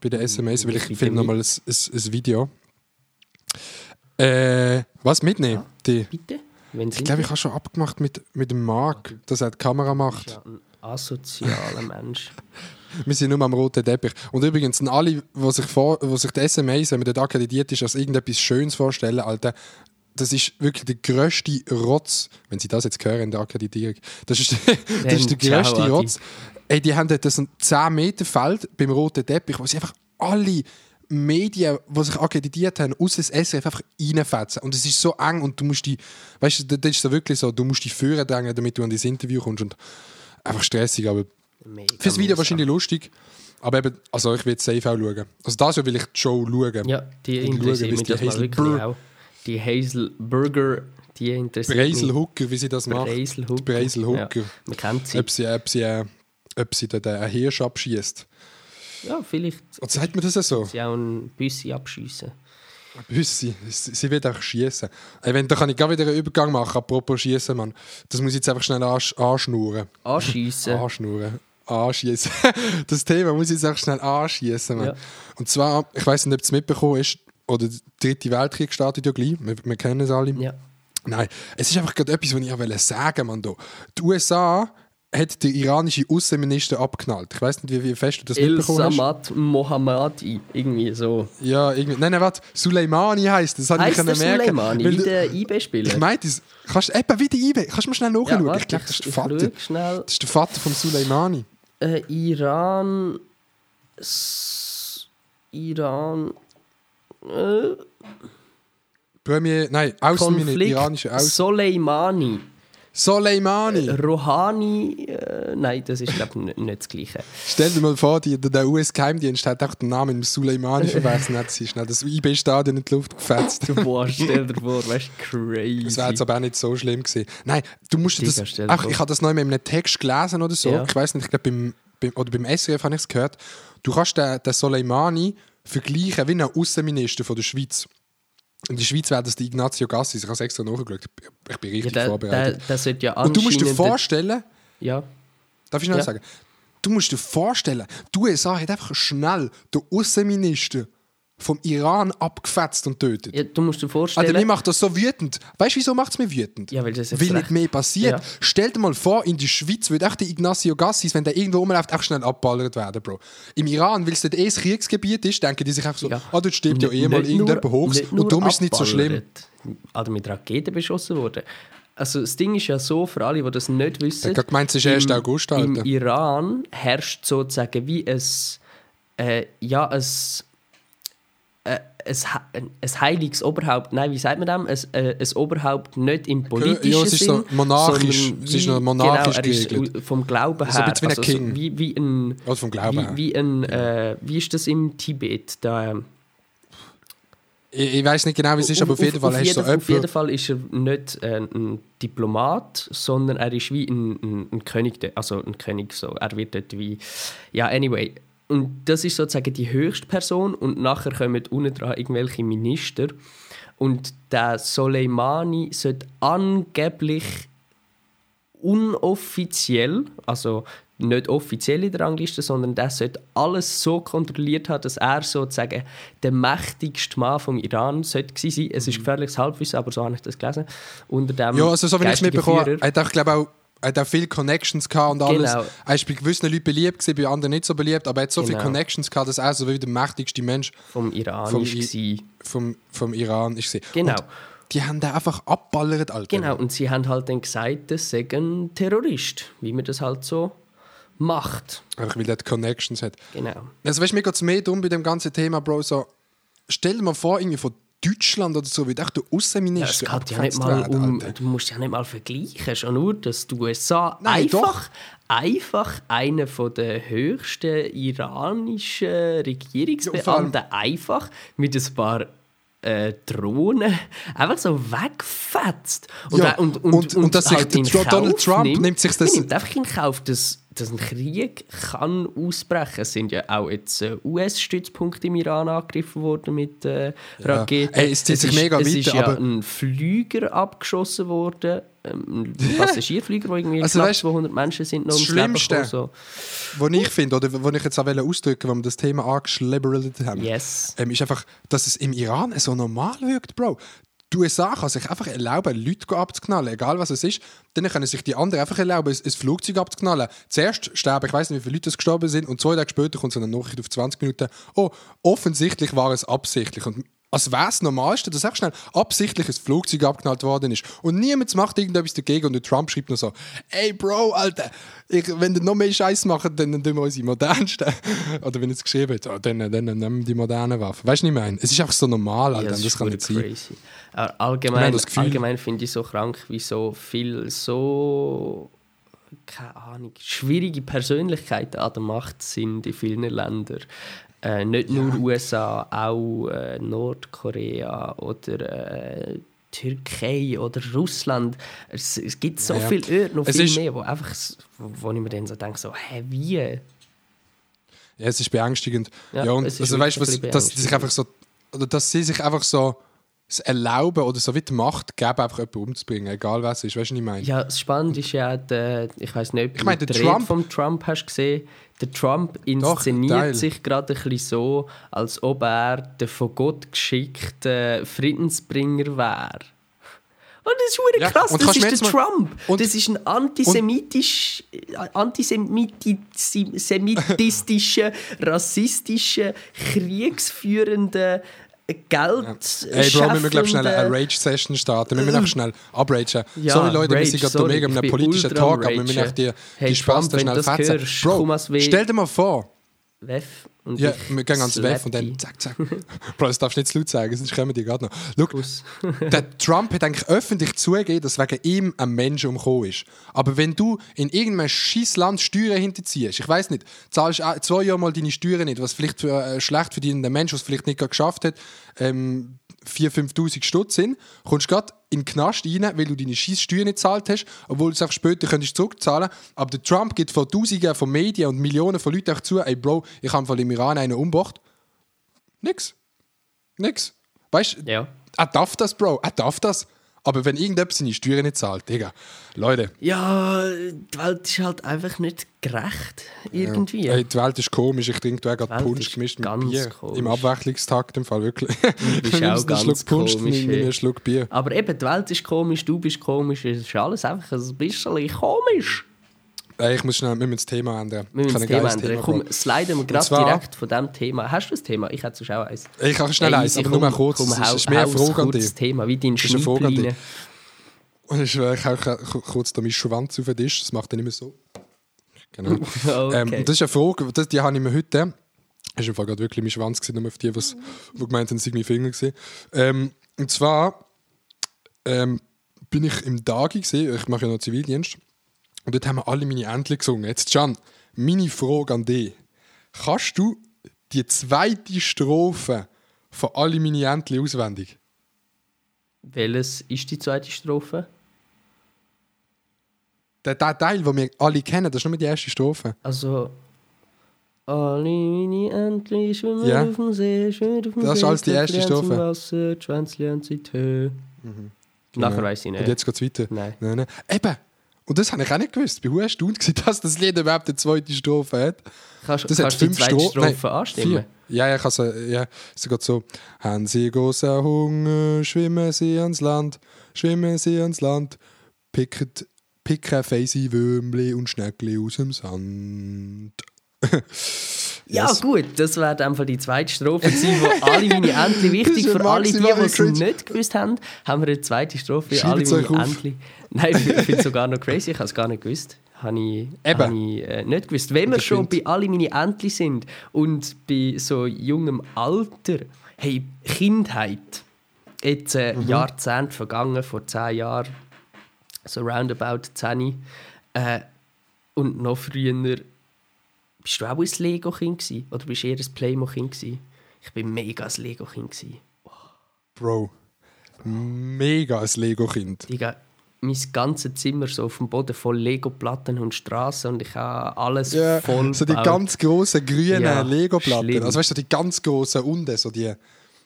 Bei den SMS, weil ich bitte filme nochmal ein, ein, ein Video. Äh, was mitnehmen? Die, Bitte? Ich glaube, ich habe schon abgemacht mit, mit dem Marc, dass er die Kamera macht. ja, ein asozialer Mensch. Wir sind nur am roten Teppich. Und übrigens, alle, die sich, vor, die sich die SMS, wenn man dort akkreditiert ist, als irgendetwas Schönes vorstellen, Alter, das ist wirklich der grösste Rotz, wenn Sie das jetzt hören in der Akkreditierung, das ist, das ist der grösste. Rotz. Ey, die haben dort so ein 10 Meter Feld beim roten Teppich, wo sie einfach alle Medien, die sich akkreditiert haben, aus das SRF einfach reinfetzen. Und es ist so eng und du musst die, weißt du, das ist so wirklich so, du musst die Führer drängen, damit du an das Interview kommst und einfach stressig, aber Mega Fürs Video wahrscheinlich lustig. Aber eben, also ich will safe auch schauen. Also das will ich die Show schauen. Ja, die interessiert mich das mal wirklich auch. Die Hazel Burger, die interessiert Breisel mich. Hooker, wie sie das macht. Breisel Hooker. Breisel Hooker. Ja, man kennt sie. Ob sie, ob sie, äh, ob sie dort einen Hirsch abschießt. Ja, vielleicht Und sagt man das so? sie auch ein Büssi abschiessen. Büssi. Sie, wird auch schießen. Ey, wenn, da kann ich gerade wieder einen Übergang machen, apropos schießen, Mann. Das muss ich jetzt einfach schnell ansch anschnurren. Anschiessen. Anschnurren. Anschießen. das Thema muss ich jetzt auch schnell anschießen, Mann. Ja. Und zwar, ich weiß nicht, ob es mitbekommen ist, oder der dritte Weltkrieg startet ja gleich. Wir, wir kennen es alle. Ja. Nein, es ist einfach gerade etwas, was ich auch wollte sagen wollte. Die USA hat den iranischen Außenminister abknallt. Ich weiß nicht, wie, wie fest du das El mitbekommen hast. Samad Mohammadi. Irgendwie so. Ja, irgendwie. Nein, nein, warte. Suleimani heisst das. das. habe ich Heißt der merken. Suleimani? Weil Wie der IB-Spieler? Ich meinte, kannst du eben wieder IB, kannst du mal schnell nachschauen? warte, ich glaube, das ist der Vater. schnell. Das ist der Vater von Suleimani. Äh, Iran. S Iran. Äh, Premier, nein, Außenminister, iranischer Außen. Soleimani. Soleimani. Rouhani. Äh, nein, das ist, glaube ich, nicht, das Gleiche. Stell dir mal vor, die, der US-Geheimdienst hat auch den Namen mit Suleimani verwechselt. hat sie schnell das IB-Stadion in die Luft gefetzt. Boah, stell dir vor, weißt du, crazy. Das wäre jetzt aber auch nicht so schlimm gewesen. Nein, du musst Digga, das. Ach, ich habe das neu in einem Text gelesen oder so. Ja. Ich weiß nicht, ich glaube beim, beim, oder beim SRF habe ich es gehört. Du kannst den, den Soleimani vergleichen wie einen Außenminister von der Schweiz. In der Schweiz wäre das der Ignazio Gassis. Ich habe es extra nachgeschaut. Ich- bin ja, richtig der, der, vorbereitet. der sollte ja Und du musst dir vorstellen, Ja, darf ich noch Ja. sagen? Du musst dir vorstellen, die USA hat einfach schnell den Außenminister vom Iran abgefetzt und tötet. ja, du musst dir vorstellen... Alter, mir macht das so wütend. Weißt du, wieso macht es mich wütend? Ja, weil das jetzt Weil recht- nicht mehr passiert. Ja. Stell dir mal vor, in der Schweiz würde echt der Ignacio Gassis, wenn der irgendwo rumläuft, auch schnell abballert werden, Bro. Im Iran, weil es dort eh das Kriegsgebiet ist, denken die sich einfach so, Ja. ah, dort stirbt ja eh mal irgendjemand hoch. Und darum ist es nicht so schlimm. Oder mit Raketen beschossen worden. Also das Ding ist ja so, für alle, die das nicht wissen... Ich gemeint, es ist 1. August, Im Alter. Iran herrscht sozusagen wie ein... Äh, ja, ein... Äh, ein, ein heiliges Oberhaupt, nein, wie sagt man das? Ein, äh, ein Oberhaupt nicht im politischen ja, es ist so Sinn, monarchisch, sondern es ist noch monarchisch genau, er ist geregelt. vom Glauben her, So ein bisschen wie ein also. So, wie, wie ein, Also vom Glauben her. wie, wie ein, äh, wie ist das im Tibet? Da, ähm, Ich, ich weiß nicht genau, wie es ist, aber auf jeden Fall auf hast du so jeden, auf jeden. Fall ist er nicht äh, ein Diplomat, sondern er ist wie ein, ein, ein König, also ein König so. Er wird dort wie ja anyway. Und das ist sozusagen die höchste Person und nachher kommen unten dran irgendwelche Minister Und der Soleimani sollte angeblich unoffiziell, also nicht offiziell in der Rangliste, sondern der sollte alles so kontrolliert haben, dass er sozusagen der mächtigste Mann vom Iran sollte sein. Es ist gefährliches Halbwissen, aber so habe ich das gelesen. Unter dem Ja, also so wie ich es mitbekommen habe, hat auch, glaube auch hat auch viele Connections gehabt und alles. Genau. Er ist bei gewissen Leuten beliebt, gewesen, bei anderen nicht so beliebt, aber er hat so viele Genau. Connections gehabt, dass er so wie der mächtigste Mensch vom Iran Vom ist I- vom, vom Iran ist. gewesen. Genau. Und die haben den einfach abballert, Alter. Genau, und sie haben halt dann gesagt, das sei ein Terrorist, wie man das halt so macht. Einfach weil die Connections hat. Genau. Also weißt du, mir geht es mehr darum bei dem ganzen Thema, Bro, so, stell dir mal vor, irgendwie von Deutschland oder so, wie der Ja, es Außenminister geht ja nicht mal um, du musst ja nicht mal vergleichen, schon nur, dass die USA Nein, einfach, einfach einer von der höchsten iranischen Regierungsbeamten einfach mit ein paar äh, Drohnen einfach so wegfetzt. Und, Ja, und, und, und- und dass sich halt Tr- Donald Trump nimmt sich das- nimmt einfach in Kauf, dass, dass ein Krieg kann ausbrechen. Es sind ja auch jetzt äh, US-Stützpunkte im Iran angegriffen worden mit äh, Raketen. Ey, es zieht sich ist, mega es weiter, ist ja aber- ein Flüger abgeschossen worden, ähm, ein Passagierflieger, wo irgendwie Also weißt, 200 Menschen sind noch das ums Leben Schlimmste- gekommen. So. Was ich finde, oder was ich jetzt auch ausdrücken wo wir das Thema angeschlibbert haben, Yes. ähm, ist einfach, dass es im Iran so normal wirkt, Bro. Die USA kann sich einfach erlauben, Leute abzuknallen, egal was es ist. Dann können sich die anderen einfach erlauben, ein, Flugzeug abzuknallen. Zuerst sterben, ich weiß nicht, wie viele Leute es gestorben sind, und zwei Tage später kommt so eine Nachricht auf 20 Minuten. Oh, offensichtlich war es absichtlich. Und als wäre es das Normalste, dass einfach schnell absichtlich ein Flugzeug abgeknallt worden ist. Und niemand macht irgendetwas dagegen. Und der Trump schreibt nur so: Ey, Bro, Alter, ich, wenn ihr noch mehr Scheiß macht, dann tun wir unsere modernsten. Oder wenn er es geschrieben hat, oh, dann, dann nehmen wir die modernen Waffen. Weißt du, was ich meine? Es ist einfach so normal, Alter. Ja, das das kann nicht sein. crazy. Aber Ich allgemein, Gefühl- allgemein finde ich so krank, wie so viel so keine Ahnung, schwierige Persönlichkeiten an der Macht sind in vielen Ländern. Äh, nicht nur USA, auch äh, Nordkorea oder äh, Türkei oder Russland. Es, es gibt so Ja, ja. viele Orte, noch Es viel mehr, wo, einfach, wo, ich mir dann so denke, so, hä, wie? Ja, es ist beängstigend. Ja, Ja, und also, weißt, was, dass, sie sich einfach so, oder dass sie sich einfach so es erlauben oder so wie die Macht geben, einfach jemanden umzubringen, egal was es ist. Weißt du, was ich meine? Ja, das Spannende ist ja, der, ich weiß nicht, ob Ich meine, du Trump- vom Trump hast gesehen. Der Trump Doch, inszeniert Teil. sich gerade ein bisschen so, als ob er der von Gott geschickte Friedensbringer wäre. Und das ist hure Ja, krass, das ist der Trump. das ist ein antisemitisch, antisemitistischer, rassistischer, kriegsführender, Geld. Ey, Bro, wir müssen glaub, schnell eine Rage-Session starten. Wir müssen einfach schnell abragen. Ja, sorry, Leute, wir Rage, sind gerade mega in einem politischen Talk, aber wir müssen echt die, Hey, die wenn schnell fetzen. Bro, stell dir mal vor, Wef und ja, wir gehen ans slap WEF und dann zack, zack. Bro, das darfst du nicht zu laut sagen, sonst kommen die gerade noch. Schau, der Trump hat eigentlich öffentlich zugegeben, dass wegen ihm ein Mensch umgekommen ist. Aber wenn du in irgendeinem scheiß Land Steuern hinterziehst, ich weiß nicht, zahlst zwei Jahre mal deine Steuern nicht, was vielleicht für ein schlecht verdienender Mensch, was vielleicht nicht geschafft hat, ähm, 4.000, 5.000 Stutz sind, kommst gerade in den Knast rein, weil du deine scheiß Steuern nicht gezahlt hast, obwohl du es auch später könntest zurückzahlen Aber der Trump gibt vor Tausenden von Medien und Millionen von Leuten auch zu, ey Bro, ich habe Fall im Iran einen umgebracht. Nix. Nix. Weißt du, Ja. er darf das, Bro. Er darf das. Aber wenn irgendjemand seine Steuern nicht zahlt, Digga. Leute, Ja, die Welt ist halt einfach nicht gerecht. Irgendwie. ey, die Welt ist komisch. Ich trinke da gerade Punsch gemischt mit Bier. komisch. Im Abwechslungstakt im Fall wirklich. Du bist auch einen Schluck ganz Punsch komisch. einen Schluck Bier. Aber eben, die Welt ist komisch, du bist komisch, es ist alles einfach ein bisschen komisch. Ey, ich muss schnell, wir müssen das Thema ändern. Wir Ich müssen habe das Thema ändern. Komm, Bro. sliden wir gerade direkt von diesem Thema. Hast du das Thema? Ich hätte sonst auch eins. Ich habe schnell Ey, eins, aber nur mal komm, kurz. komm, Es hau- ist mehr eine Frage an dich. Thema, wie dein Es. Schnipplein. Und ich, hau kurz da meinen Schwanz auf den Tisch. Das macht er nicht mehr so. Genau. Okay. ähm, das ist eine Frage, das, die habe ich mir heute. Das war im Fall gerade wirklich mein Schwanz, gewesen, nur auf die, was, die gemeint haben, es sei mein Finger. gewesen. Ähm, und zwar ähm, bin ich im Dagi, gewesen, ich mache ja noch Zivildienst, und dort haben wir alle meine Entchen gesungen. Jetzt, Can, meine Frage an dich. Kannst du die zweite Strophe von alle meine Entchen auswendig? Welches ist die zweite Strophe? Der, der Teil, den wir alle kennen, das ist nur die erste Strophe. Also, Alle meine Entchen schwimmen Ja. auf dem See, schwimmen auf dem Das ist See, alles die erste Strophe. Wasser, die Schwänzchen haben sie in die Höhe. Nachher Genau. weiss ich nicht. Und jetzt geht es weiter. Nein. Nein, nein. Eben. Und das habe ich auch nicht gewusst. Ich bin sehr erstaunt, gewesen, dass das Lied überhaupt eine zweite Strophe hat. Kannst, Das hat kannst du die fünf zweite Stro- Strophe Nein, anstimmen? Vier. Ja, ja, ich also, ja, es geht so. Haben Sie großen Hunger, schwimmen Sie ans Land, schwimmen Sie ans Land, picken, picken feise Würmli und Schnäckli aus dem Sand. Ja, Yes. gut, das wäre dann die zweite Strophe gewesen, wo alle meine Entchen wichtig für alle, die, die es nicht gewusst haben, haben wir eine zweite Strophe für alle meine. Entchen. Nein, ich finde es sogar noch crazy, ich habe es gar nicht gewusst. Habe ich, habe ich äh, nicht gewusst. Wenn wir schon bei alle meine Entchen sind und bei so jungem Alter, hey, Kindheit, jetzt äh, Mhm. Jahrzehnt vergangen, vor zehn Jahren, so roundabout 10, äh, und noch früher bist du auch ein Lego-Kind? Oder bist du eher ein Playmo-Kind? Ich bin mega ein Lego-Kind. Bro. Mega ein Lego-Kind. Digga, mein ganzes Zimmer so auf dem Boden voll Lego-Platten und Straßen und ich habe alles Ja, voll so die ganz grossen grünen Ja, Lego-Platten. Also weißt du, die ganz grossen unten, so die,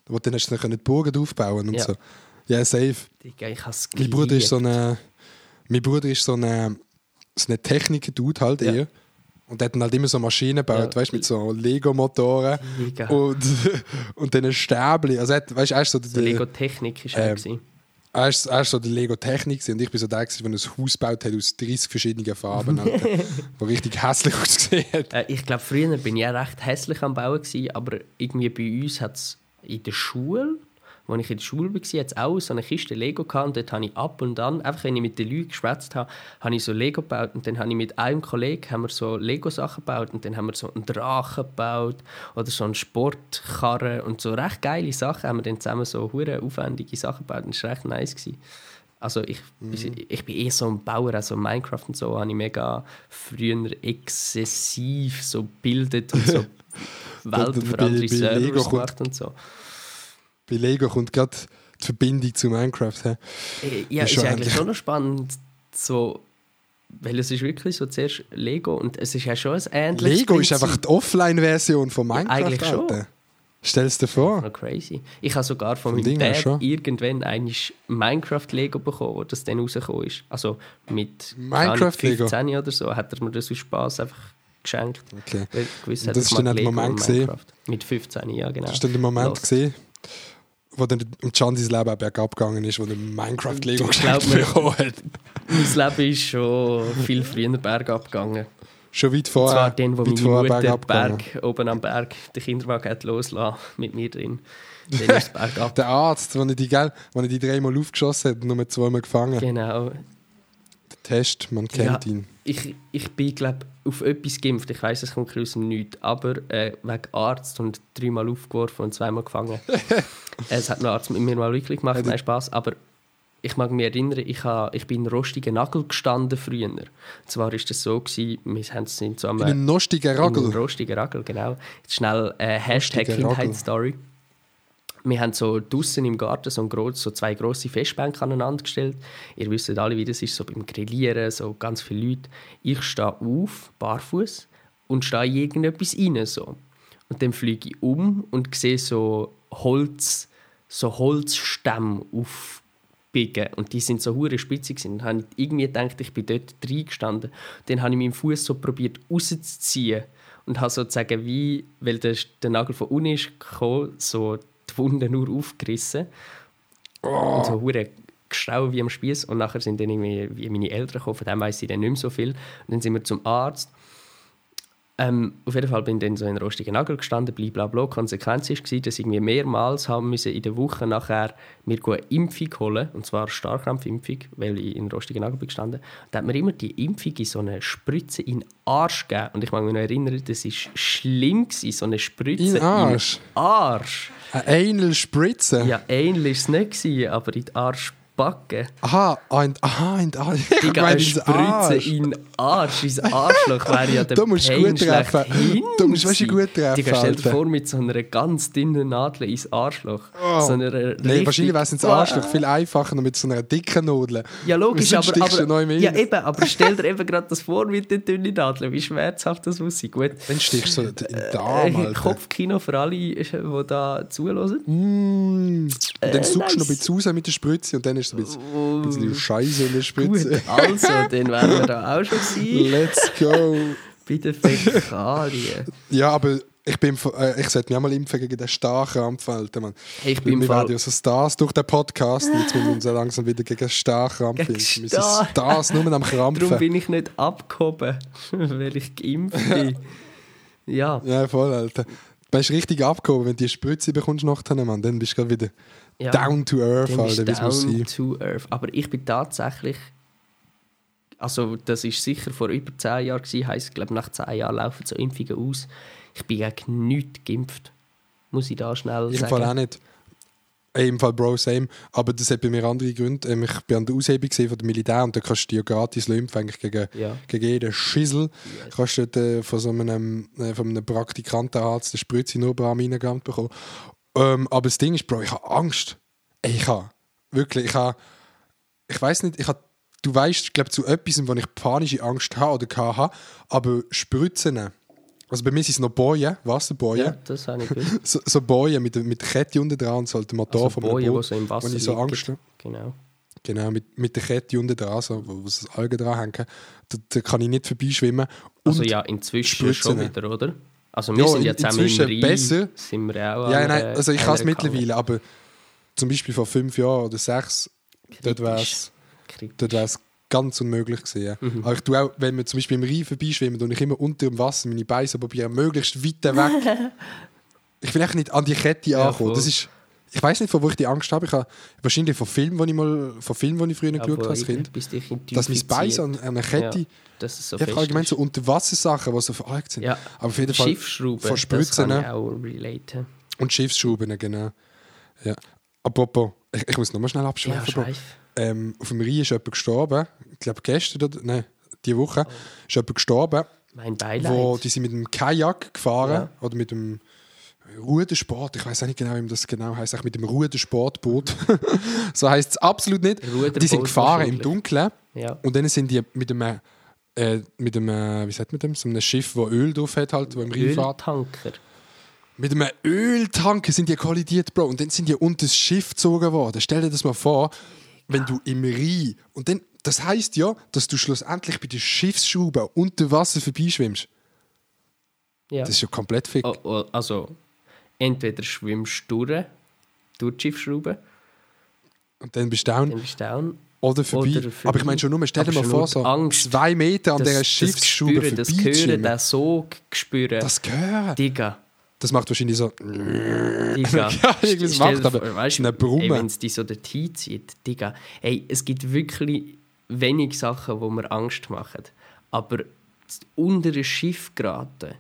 wo dann hast du dann die Burgen aufbauen und Ja. so. Ja, safe. Digga, ich habe es Mein Bruder ist so eine, mein Bruder ist so eine, so eine Techniker-Dude halt Ja. eher. Und der hat dann halt immer so Maschinen gebaut, Ja. weißt du, mit so Lego-Motoren und, und dann Stäbli. Also, hat- weißt du, so der, So Lego-Technik ist Ähm, auch gewesen. er ist, er ist so der Lego-Technik und ich bin so der, der ein Haus gebaut hat aus 30 verschiedenen Farben, Alter, wo richtig hässlich ausgesehen hat. Äh, ich glaube, früher bin ich auch recht hässlich am Bauen, gewesen, aber irgendwie bei uns hat es in der Schule, als ich in der Schule war, jetzt auch so eine Kiste Lego gehabt und dort habe ich ab und an, einfach wenn ich mit den Leuten geschwätzt habe, habe ich so Lego gebaut und dann habe ich mit einem Kollegen haben wir so Lego-Sachen gebaut und dann haben wir so einen Drachen gebaut oder so einen Sportkarren und so recht geile Sachen haben wir dann zusammen so hure aufwendige Sachen gebaut und das war recht nice. Gewesen. Also ich, ich bin eh so ein Bauer, also Minecraft und so habe ich mega früher exzessiv so bildet und so Welten für andere Servers gemacht und so. Bei Lego kommt gerade die Verbindung zu Minecraft. He. Äh, Ja, Ist ist schon eigentlich schon noch spannend, so, weil es ist wirklich so zuerst Lego und es ist ja schon ein ähnliches Lego ist Prinzip. einfach die Offline-Version von Minecraft. Eigentlich schon. Alter. Stell dir vor. noch crazy. Ich habe sogar von Vom meinem Dad schon. irgendwann eigentlich Minecraft-Lego bekommen, wo das dann rausgekommen ist. Also mit Minecraft-Lego? 15 oder so hat er mir das aus Spaß einfach geschenkt. Okay. Gewiss das ist dann der Moment gesehen. Minecraft. Mit 15, ja genau. Das ist dann der Moment Los. gesehen, wo dann um Chandis Leben auch bergab gegangen ist, wo er Minecraft-Lego Ich geschenkt bekommen hat. Mein Leben ist schon viel früher bergab gegangen. Schon weit Und zwar vorher. dann, wo meine vorher Mutter gegangen. Berg, oben am Berg den Kinderwagen hat losgelassen mit mir drin. Dann ist es bergab. Der Arzt, wo er die, gell, wo er die dreimal aufgeschossen hat und nur zweimal gefangen. genau. Der Test, man kennt ihn. Ich, ich bin, glaube auf etwas geimpft. Ich weiß es kommt aus dem Nichts. Aber äh, wegen Arzt und dreimal aufgeworfen und zweimal gefangen. es hat ein Arzt mit mir mal wirklich gemacht, nein, Spaß. Aber ich mag mich erinnern, ich, ha, ich bin in rostigen Nagel gestanden früher. Und zwar ist das so, gewesen, wir haben- sind so am In einem nostigen In einem rostigen Ragel, genau. Jetzt schnell äh, Hashtag. Kindheitsstory. Wir haben so draussen im Garten so, gross, so zwei grosse Festbänke aneinander gestellt. Ihr wisst alle, wie das ist, so beim Grillieren, so ganz viele Leute. Ich stehe auf, barfuß, und stehe in irgendetwas rein. So. Und dann fliege ich um und sehe so Holz, so Holzstämme aufbiegen. Und die sind so hure spitzig. Dann habe ich irgendwie gedacht, ich bin dort reingestanden. Dann habe ich meinen Fuß so probiert rauszuziehen und habe sozusagen wie, weil der, der Nagel von unten ist gekommen, so die Wunde nur aufgerissen. Und so hure geschrauben wie am Spieß und nachher sind dann irgendwie wie meine Eltern gekommen, von dem weiss ich dann nicht mehr so viel. Und dann sind wir zum Arzt. Ähm, auf jeden Fall bin ich dann so in rostigen Nagel gestanden, blablabla. Die Konsequenz war, dass ich irgendwie mehrmals haben müssen in der Woche nachher mir eine Impfung holen und zwar eine Starkrampfimpfung, weil ich in rostigen Nagel bin gestanden. Da hat mir immer die Impfung in so eine Spritze in den Arsch gegeben. Und ich mag mich noch erinnern, das war schlimm, gewesen, so eine Spritze In den Arsch? in den Arsch. Ein Anal Spritze. Ja, ähnlich war es nicht, gewesen, aber in die Arschbacken Backen. Aha, ah, in, aha, in, ah, ich meine, Spritze Arsch. in Arsch. Ins Arschloch wäre ja der Da musst du gut Pain treffen. Da musst du weißt du, gut treffen, Digga, stell dir vor, mit so einer ganz dünnen Nadel ins Arschloch. Oh. So einer richtig- wahrscheinlich wäre es ins Arschloch viel einfacher mit so einer dicken Nadel. Ja, logisch, aber, du aber, ja, eben, aber stell dir eben gerade das vor mit den dünnen Nadeln, wie schmerzhaft das muss sein. Gut, Dann stichst du so in äh, Alter. Kopfkino für alle, die da zuhören. Mm. Und dann Äh, suchst du noch ein nice. bisschen raus mit der Spritze und dann ist es ein bisschen, ein bisschen Scheiße in der Gut, Spritze. also, dann wären wir da auch schon gewesen. Let's go. bei den Fäkalien. Ja, aber ich, bin, äh, ich sollte mich auch mal impfen gegen den Starkrampf, Alter, Mann. Hey, ich bin im wir Fall- werden ja so Stars durch den Podcast und jetzt müssen wir uns so langsam wieder gegen Gegen impfen. Wir sind Star- Stars nur am Darum Krampfen. bin ich nicht abgehoben, weil ich geimpft bin. Ja, Ja, voll, Alter. Du bist richtig abgehoben, wenn du die Spritze bekommst nachher, Mann. Dann bist du gerade wieder ja. down to earth, Alter, wie es muss down sein. to earth. Aber ich bin tatsächlich. Also, das ist sicher vor über 10 Jahren gewesen. Heisst, ich glaube, nach 10 Jahren laufen so Impfungen aus. Ich bin gegen nichts geimpft. Muss ich da schnell Ich im sagen. Fall auch nicht. Ey, Im Fall Bro, same. Aber das hat bei mir andere Gründe. Ähm, Ich bin an der Aushebung gesehen von der Militär und da kannst du dir ja gratis impfen, eigentlich gegen, Ja. gegen jeden Schissel. Kannst du dort, äh, von so einem, äh, von einem Praktikantenarzt eine Spritze nur pro Arm reingerammt bekommen. Ähm, aber das Ding ist, Bro, ich habe Angst. Ich habe wirklich, ich habe, ich weiß nicht, ich habe, du weißt, ich glaube zu etwas, wo ich panische Angst habe oder hatte, aber Spritzen, also bei mir sind es noch Bojen, Wasserbojen. Ja, das habe ich gewusst. So, so Bojen mit, mit Kette unten dran so halt Motor Also einem Bojen, die Boot, so im Wasser ich so. Angst habe. Genau. Genau, mit, mit der Kette unten dran, so, wo, wo so Algen dran hängen. Da, da kann ich nicht vorbeischwimmen. Und, Also ja, inzwischen schon Spritzen. wieder, oder? Also wir Ja, sind ja zusammen inzwischen im Rhein, besser. Sind wir auch ja, an nein, also ich kann es mittlerweile, aber zum Beispiel vor fünf Jahren oder sechs, dort wäre es Kritisch. dort wär's ganz unmöglich gewesen. Mhm. Aber ich tue auch, wenn wir zum Beispiel im Rhein vorbeischwimmen, und ich immer unter dem Wasser meine Beine so probieren, möglichst weit weg. ich will echt nicht an die Kette Ja, ankommen. voll. Das ist, ich weiß nicht, von wo ich die Angst habe. Ich habe wahrscheinlich von Filmen, die ich mal, von Filmen, die ich früher geschaut habe als Kind, dass mein Bein an an einer Kette, Ja, das ist so ich habe allgemein so Unterwassersachen, die so veralgt sind. Ja. Aber auf jeden Fall Schiffsschrauben, von das Spritzen kann ich auch relaten. und Schiffsschrauben, genau. Ja. Apropos, ich, ich muss nochmal schnell Ja, abschweifen. Schweif. ähm, auf dem Rhein ist jemand gestorben. Ich glaube, gestern oder nein, diese Woche ist jemand gestorben, Mein Beileid. wo die sind mit einem Kajak gefahren Ja. oder mit dem Rudersport. Ich weiß nicht genau, wie das genau heißt. Mit dem Rudersportboot. so heißt es absolut nicht. Ruderboot die sind gefahren im. Dunkeln Ja. und dann sind die mit einem äh, mit einem, äh, wie sagt man dem, so einem Schiff, wo Öl drauf hat, halt, wo im Rhein fährt. Öltanker. Mit einem Öltanker sind die kollidiert, Bro. Und dann sind die unter das Schiff gezogen worden. Stell dir das mal vor, wenn du im Rhein. Und dann, das heißt ja, dass du schlussendlich bei den Schiffsschrauben unter Wasser vorbeischwimmst. Ja. Das ist ja komplett fick. Oh, oh, also, entweder schwimmst du durch, durch die Schiffsschraube, Und dann bist du down dann bist du down. oder vorbei. oder vorbei. Aber ich meine schon nur, stell dir mal vor, so Angst, zwei Meter an dieser das Schiffsschraube Gespüren, Das Hören, vorbeizuschwimmen. das Sog spüren. Das gehört. Digga. Das macht wahrscheinlich so. Digga. Ja, irgendwas macht, aber weißt eine Brumme. wenn es dich so dorthin zieht, Digga. Ey, es gibt wirklich wenig Sachen, wo mir Angst machen. Aber das untere Schiff geraten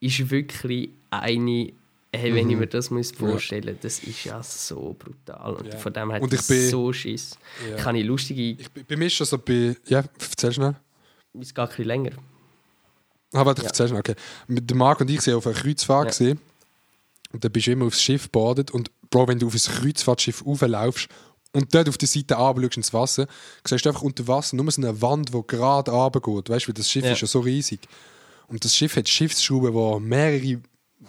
ist wirklich eine. Hey, wenn ich Mhm. mir das muss vorstellen das ist ja so brutal. Und Ja. von dem hat ich ich bin- so Schiss. Ja. Kann ich lustige. Ich, bei mir ist schon so bei. Ja, erzähl schnell. Es geht ein bisschen länger. Ah, warte, ich Ja. erzähl schnell. Okay. Mit dem Marc und ich sind auf einer Kreuzfahrt. Ja. Und dann bist du immer aufs Schiff gebadet. Und Bro, wenn du auf ein Kreuzfahrtschiff rauflaufst und dort auf der Seite runter ins Wasser, siehst du einfach unter Wasser nur so eine Wand, die gerade runtergeht. Weißt du, weil das Schiff ist ja so riesig. Und das Schiff hat Schiffsschrauben, die mehrere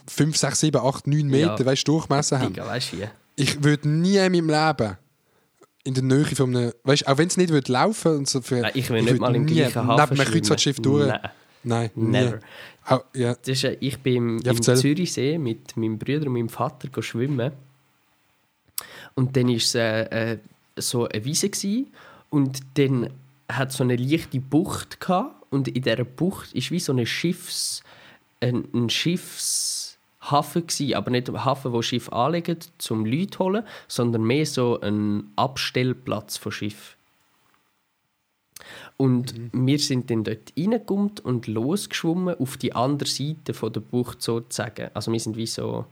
5, 6, 7, 8, 9 Meter Ja. weißt, du, Durchmesser haben. Digga, weißt wie? Ich würde nie in meinem Leben in der Nähe von einem, weißt, auch wenn es nicht würde laufen und so ich will nicht mal im gleichen neben Hafen einem Kreuzfahrtschiff durch. Nein. Nein, Never. Auch, ja. Das ist, ich bin Ja, im. Zürichsee mit meinem Bruder und meinem Vater schwimmen. Und dann war es äh, äh, so eine Wiese. Gewesen. Und dann hat so eine leichte Bucht gehabt. Und in dieser Bucht ist wie so eine Schiffs, ein, ein Schiffshafen gewesen, aber nicht ein Hafen, wo Schiff anlegen, zum Leute zu holen, sondern mehr so ein Abstellplatz von Schiff. Und wir sind dann dort reingekommen und losgeschwommen auf die andere Seite von der Bucht sozusagen. Also wir sind wie so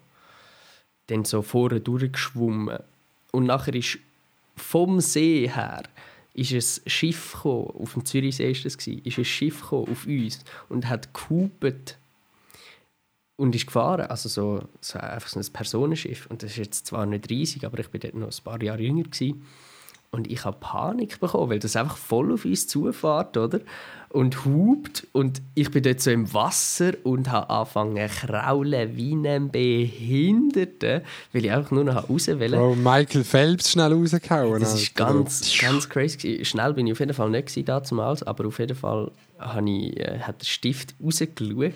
dann so vorne durchgeschwommen. Und nachher ist vom See her ist ein Schiff gekommen, auf dem Zürichsee ist das ist ein Schiff gekommen auf uns und hat gehupet und ist gefahren, also so, so einfach so ein Personenschiff und das ist jetzt zwar nicht riesig, aber ich bin dort noch ein paar Jahre jünger gewesen. und ich habe Panik bekommen, weil das einfach voll auf uns zufährt, oder? Und hupt und ich bin dort so im Wasser und habe angefangen zu kraulen wie ein Behinderter, weil ich einfach nur noch raus wollte. Bro, Michael Phelps schnell rausgehauen. Das ist ganz, ganz crazy. Schnell bin ich auf jeden Fall nicht damals, aber auf jeden Fall habe ich, äh, hat der Stift rausgeschaut,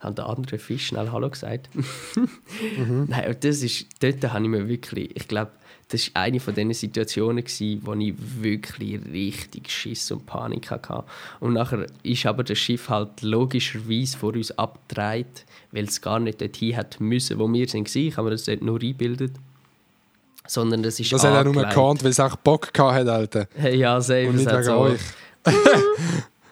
habe den anderen Fisch schnell Hallo gesagt. Nein, und das ist, dort habe ich mir wirklich, ich glaube, das war eine von diesen Situationen, gewesen, wo ich wirklich richtig Schiss und Panik hatte. Und nachher ist aber das Schiff halt logischerweise vor uns abgedreht, weil es gar nicht dorthin hat müssen, wo wir sind. Ich habe mir das dort nur eingebildet. Sondern das ist Das hat er nur gekannt, weil es auch Bock gehabt hat, Alter. Ja, safe. Und nicht wegen so. euch.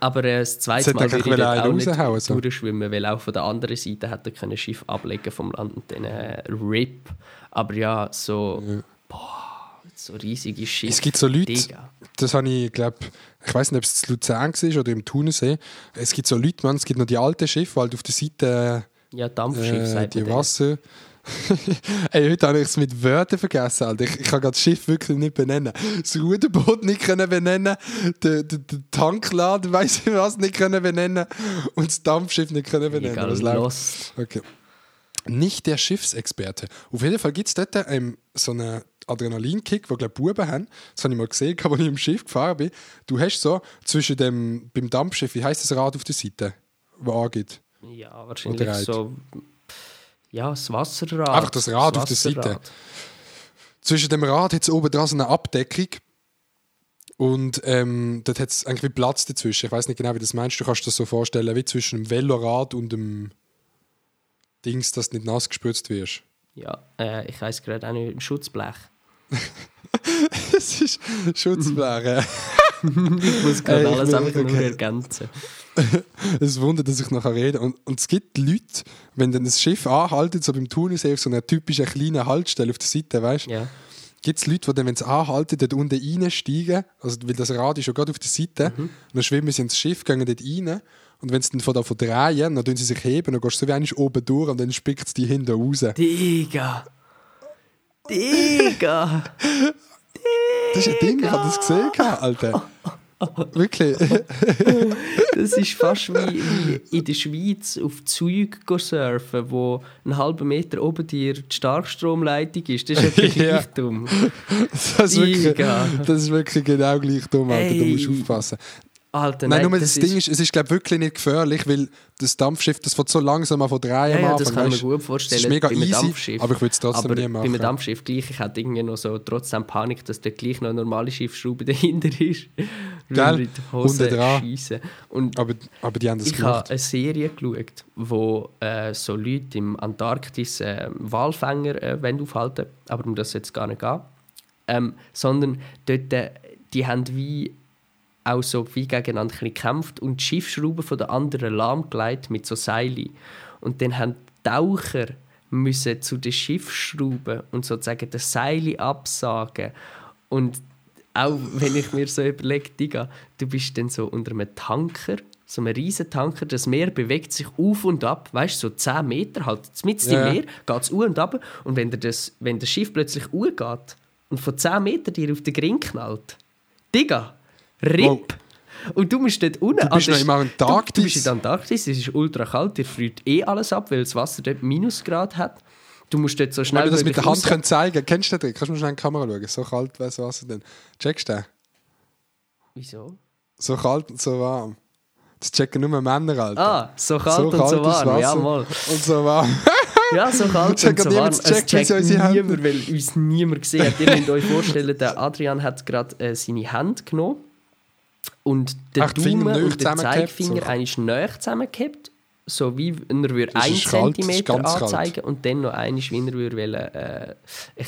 Aber äh, das zweite Mal würde ich dort auch nicht raushauen, so. durchschwimmen, weil auch von der anderen Seite hat er kein Schiff ablegen vom Land und dann äh, RIP. Aber ja, so, boah, so riesige Schiffe. Es gibt so Leute, Digga. das habe ich, glaube ich weiß nicht, ob es in Luzern war oder im Thunersee. Es gibt so Leute, man, es gibt noch die alten Schiffe, halt auf der Seite Ja, Dampfschiff äh, die. Wasser. Ey, heute habe ich es mit Wörtern vergessen. Alter. Ich, ich kann das Schiff wirklich nicht benennen. Das Ruderboot nicht können benennen, den, den, den Tankladen, weiß ich was, nicht können benennen und das Dampfschiff nicht können benennen. Egal, läuft? lost. Okay. Nicht der Schiffsexperte. Auf jeden Fall gibt es dort ähm, so einen Adrenalinkick, den glaube Buben haben. Das habe ich mal gesehen, als ich im Schiff gefahren bin. Du hast so zwischen dem, beim Dampfschiff, wie heißt das Rad auf der Seite, das angeht? Ja, wahrscheinlich so. Ja, das Wasserrad. Einfach das Rad auf der Seite. Zwischen dem Rad hat es oben dran so eine Abdeckung. Und ähm, dort hat es eigentlich wie Platz dazwischen. Ich weiß nicht genau, wie du das meinst. Du kannst dir das so vorstellen, wie zwischen dem Velorad und dem Dings, dass du nicht nass gespritzt wirst. Ja, äh, ich weiß gerade auch nicht, im Schutzblech. Das ist äh. Ich muss gerade alles einfach nur ergänzen. Es wundert, dass ich nachher rede. Und, und es gibt Leute, wenn dann das Schiff anhaltet, so beim Thunersee auf so einer typischen kleinen Haltestelle auf der Seite, weißt du, Ja. gibt es Leute, die dann, wenn sie anhalten, dort unten reinsteigen, also weil das Rad ist schon gerade auf der Seite, Mhm. und dann schwimmen sie ins Schiff, gehen dort rein, und wenn sie dann von da drehen, dann tun sie sich heben, dann gehst du so wie oben durch und dann spickt es die hinten raus. Digga! Digga! Das ist ein Ding, ich habe das gesehen, Alter. Wirklich. Das ist fast wie, wie in der Schweiz auf Zeug go surfen, wo einen halben Meter oben dir die Starkstromleitung ist. Das ist ja Ja. gleich dumm. Das ist, wirklich, das ist wirklich genau gleich dumm, Alter. Musst du Ey. aufpassen. Alter, Nein, nein, nur das, Ding ist, es ist glaube wirklich nicht gefährlich, weil das Dampfschiff, das fährt so langsam an von drei Ja, ja, das kann ich mir gut vorstellen. Das ist mega bei easy, Dampfschiff. aber ich würde es trotzdem aber nie Bei machen. einem Dampfschiff gleich, ich hätte irgendwie noch so trotzdem Panik, dass dort gleich noch eine normale Schiffsschraube dahinter ist. Gell? Hose dran. Und aber, aber die haben das ich gemacht. habe eine Serie geschaut, wo äh, so Leute im Antarktis äh, Walfänger äh, aufhalten aber um das jetzt gar nicht gehen. Ähm, sondern dort, äh, die haben wie auch so wie gegeneinander gekämpft und die Schiffsschrauben von der anderen lahmgelegt mit so Seilen. Und dann haben die Taucher müssen zu den Schiffsschrauben und sozusagen das Seil absagen. Und auch wenn ich mir so überlege, Digga, du bist dann so unter einem Tanker, so einem riesen Tanker, das Meer bewegt sich auf und ab, weißt du, so 10 Meter halt, mit Ja. im Meer geht es auf und ab und wenn, das, wenn das Schiff plötzlich geht und von 10 Metern dir auf den Grin knallt, Digga, RIP! Und du musst dort unten... Du bist an noch im Antarktis. Du, du bist in der Antarktis, es ist ultra kalt, dir friert eh alles ab, weil das Wasser dort Minusgrad hat. Du musst dort so Wenn schnell wir das mit der Hand können zeigen kennst du den? Kannst du mal schnell in die Kamera schauen? So kalt wäre das Wasser denn. Checkst du den? Wieso? So kalt und so warm. Das checken nur Männer, Alter. Ah, so kalt und so warm, ja mal. Und so warm. Ja, so kalt und so warm. Es checkt niemand, weil uns niemand gesehen hat. Ihr müsst euch vorstellen, der Adrian hat gerade äh, seine Hand genommen und der Ach, Daumen und der Zeigefinger so. näher zusammengehabt. So wie wenn er würde Das 1 ist kalt, das ist cm ganz kalt. anzeigen und dann noch einmal, wie er würde wollen, äh, ein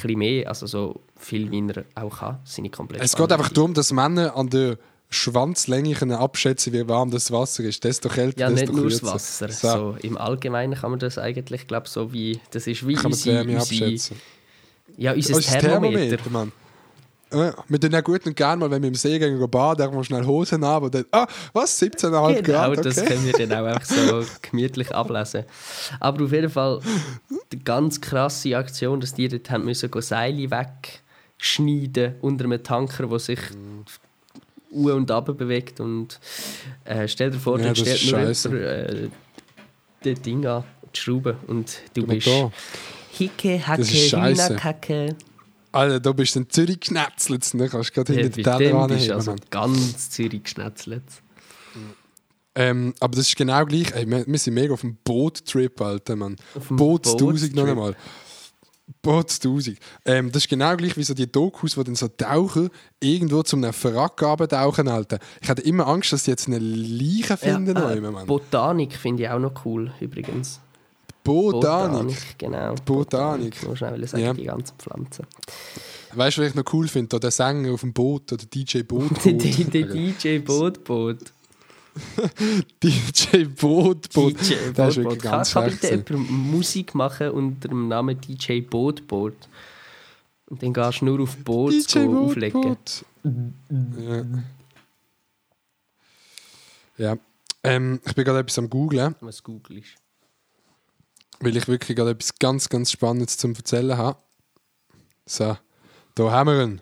bisschen mehr, also so viel, wie er auch kann, seine komplette Es geht einfach darum, dass Männer an der Schwanzlänge können abschätzen wie warm das Wasser ist. Desto kälter, Ja, desto nicht nur das. Wasser. So, So, Im Allgemeinen kann man das eigentlich, glaube so wie, das ist wie kann unsere, unsere, abschätzen. ja, unser ist das Thermometer. Thermometer, Mann. Äh, wir tun ja gut und gerne mal, wenn wir im See gehen, baden, einfach mal schnell Hosen an und dann, ah, was, 17,5 Genau, Grad, okay. das können wir dann auch einfach so gemütlich ablesen. Aber auf jeden Fall die ganz krasse Aktion, dass die dort haben müssen Seile wegschneiden unter einem Tanker, der sich u und ab bewegt und äh, stell dir vor, Ja, stellt ist nur jemand äh, das Ding an, die Schraube und du Genau bist da. Hicke, Hacke, Das Alter, da bist du in Zürich genetzelt, dann kannst du gerade Ja, hinter bei Teller anheben. du also Mann. ganz Zürich geschnetzelt. Ähm, aber das ist genau gleich. Ey, wir, wir sind mega auf dem Boot-Trip, Alter, Mann. Auf dem Boot 1000 noch einmal. Boot 1000. Ähm, das ist genau gleich wie so die Dokus, die dann so tauchen, irgendwo zum einem Wrack tauchen, Alter. Ich hatte immer Angst, dass die jetzt eine Leiche finden. Ja, äh, Mann. Botanik finde ich auch noch cool, übrigens. Botanik. genau. Botanik. Nur schnell sagen, Ja. die ganzen Pflanzen. Weißt du, was ich noch cool finde? Der Sänger auf dem Boot oder DJ Boot. Der DJ Bootboot. DJ Boot. Boot. DJ Der ist wirklich Kann, ganz kann schlecht. bitte jemand Musik machen unter dem Namen DJ Bootboot? Und dann gehst du nur auf Boot DJ Boot. auflegen. Boot. Ja. ja. Ähm, ich bin gerade etwas am googlen. Was googelst weil ich wirklich gerade etwas ganz, ganz Spannendes zum Erzählen habe. So, da haben wir ihn.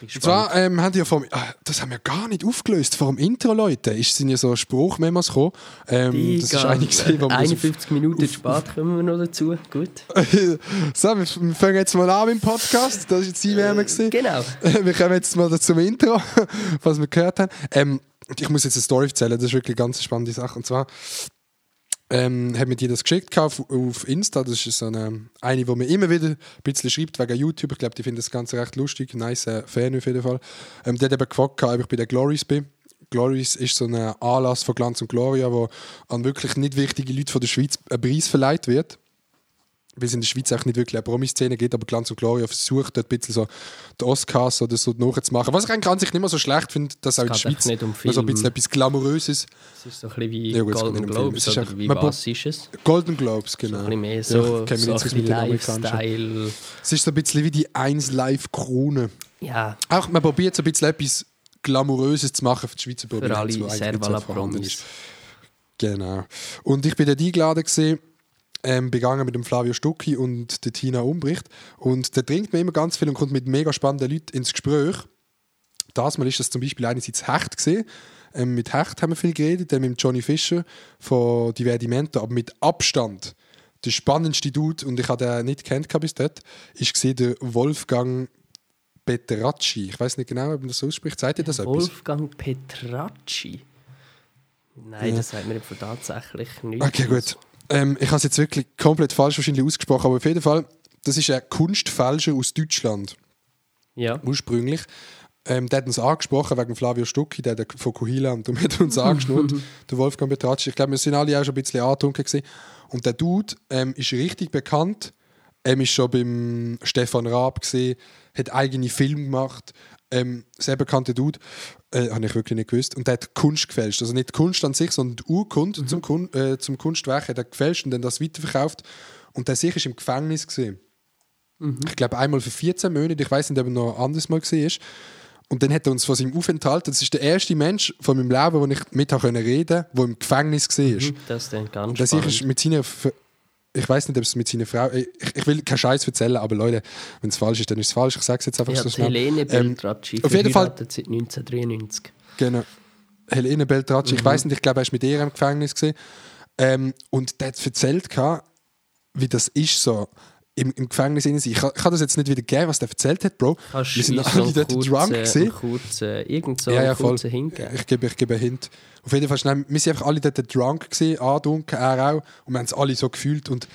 Und zwar ähm, haben die ja vor, ah, das haben wir gar nicht aufgelöst. Vor dem Intro, Leute, ist, sind ja so Spruchmemos gekommen. Ähm, das ist eine gesehen, wo wir so, 51 Minuten spät kommen wir noch dazu. Gut. so, wir wir fangen jetzt mal an im Podcast. Das ist jetzt die Wärme gesehen. Genau. Wir kommen jetzt mal zum Intro, was wir gehört haben. Ähm, ich muss jetzt eine Story erzählen, das ist wirklich eine ganz spannende Sache. Und zwar ähm, hat mir die das geschickt auf, auf Insta. Das ist so eine, eine, die mir immer wieder ein bisschen schreibt wegen YouTube. Ich glaube, die finden das Ganze recht lustig. Nice äh, Fan auf jeden Fall. Ähm, die hat eben gefragt, ob ich bei den Glories bin. Glories ist so ein Anlass von Glanz und Gloria, wo an wirklich nicht wichtige Leute von der Schweiz einen Preis verleiht wird weil es in der Schweiz auch nicht wirklich eine Promi-Szene gibt, aber Glanz und Gloria versucht dort ein bisschen so die Oscars oder so nachzumachen. Was ich eigentlich an sich nicht mehr so schlecht finde, dass auch in der Schweiz nicht um noch so ein Film. bisschen etwas Glamouröses. Es ist so ein bisschen wie Ja, gut, Golden um Film. Globes. Es ist Oder wie was ist es? Golden Globes, genau. Ein bisschen mehr Ja, so, mich so so ein. Lifestyle. Es ist so ein bisschen wie die 1 Live-Krone. Ja, Auch man probiert so ein bisschen etwas Glamouröses zu machen für die Schweizer Prominenz, wo eigentlich nicht so vorhanden ist. Genau. Und ich bin dort eingeladen gesehen, ähm, begangen mit dem Flavio Stucki und der Tina Umbricht. Und der trinkt mir immer ganz viel und kommt mit mega spannenden Leuten ins Gespräch. Das Mal ist das zum Beispiel einerseits Hecht gesehen. Ähm, mit Hecht haben wir viel geredet, dann mit Johnny Fischer von Divertimento, aber mit Abstand der spannendste Dude, und ich habe den nicht kennt bis dort, ist gesehen der Wolfgang Peteracci. Ich weiß nicht genau, ob man das ausspricht. Sagt ihr das etwas? Wolfgang Petracci. Nein, das sagt mir tatsächlich nicht. Okay, gut. Ähm, ich habe es jetzt wirklich komplett falsch wahrscheinlich ausgesprochen, aber auf jeden Fall, das ist ein Kunstfälscher aus Deutschland Ja. ursprünglich. Ähm, der hat uns angesprochen wegen Flavio Stucki, der, von Kuhila, und darum hat uns angeschnurrt, der Wolfgang Betracci. Ich glaube, wir sind alle auch schon ein bisschen angetrunken gewesen. Und der Dude ähm, ist richtig bekannt. Er ist schon beim Stefan Raab gesehen, hat eigene Filme gemacht. Ähm, sehr bekannter Dude, äh, habe ich wirklich nicht gewusst. Und der hat Kunst gefälscht. Also nicht Kunst an sich, sondern die Urkunde zum, Kun äh, zum Kunstwerk hat er gefälscht und dann das weiterverkauft. Und der sich ist im Gefängnis gesehen. Ich glaube einmal für 14 Monate, ich weiß nicht, ob er noch anders mal gesehen ist. Und dann hat er uns von seinem Aufenthalt, das ist der erste Mensch von meinem Leben, wo ich mit reden, der im Gefängnis gesehen ist. Das ist dann ganz Der sich ist spannend. mit seiner, ich weiß nicht, ob es mit seiner Frau, ich, ich will keinen Scheiß erzählen, aber Leute, wenn es falsch ist, dann ist es falsch. Ich sage es jetzt einfach Ja, so schnell. Helene Ähm, Beltracci, auf jeden Fall- seit 1993. Genau. Helene Beltracci, Mhm. ich weiß nicht, ich glaube, er ist mit ihr im Gefängnis gesehen. Ähm, und der hat erzählt, wie das ist so im, im Gefängnis sein. Ich, kann- ich kann das jetzt nicht wieder geben, was der erzählt hat, Bro. Kannst Wir sind alle so dort einen drunk gewesen. kurzen, irgend so Ja, ja, voll. hingeben? Ich gebe, ich gebe einen Hint. Auf jeden Fall schnell, wir sind einfach alle dort drunk gesehen, andunken, er auch. Und wir haben es alle so gefühlt. Und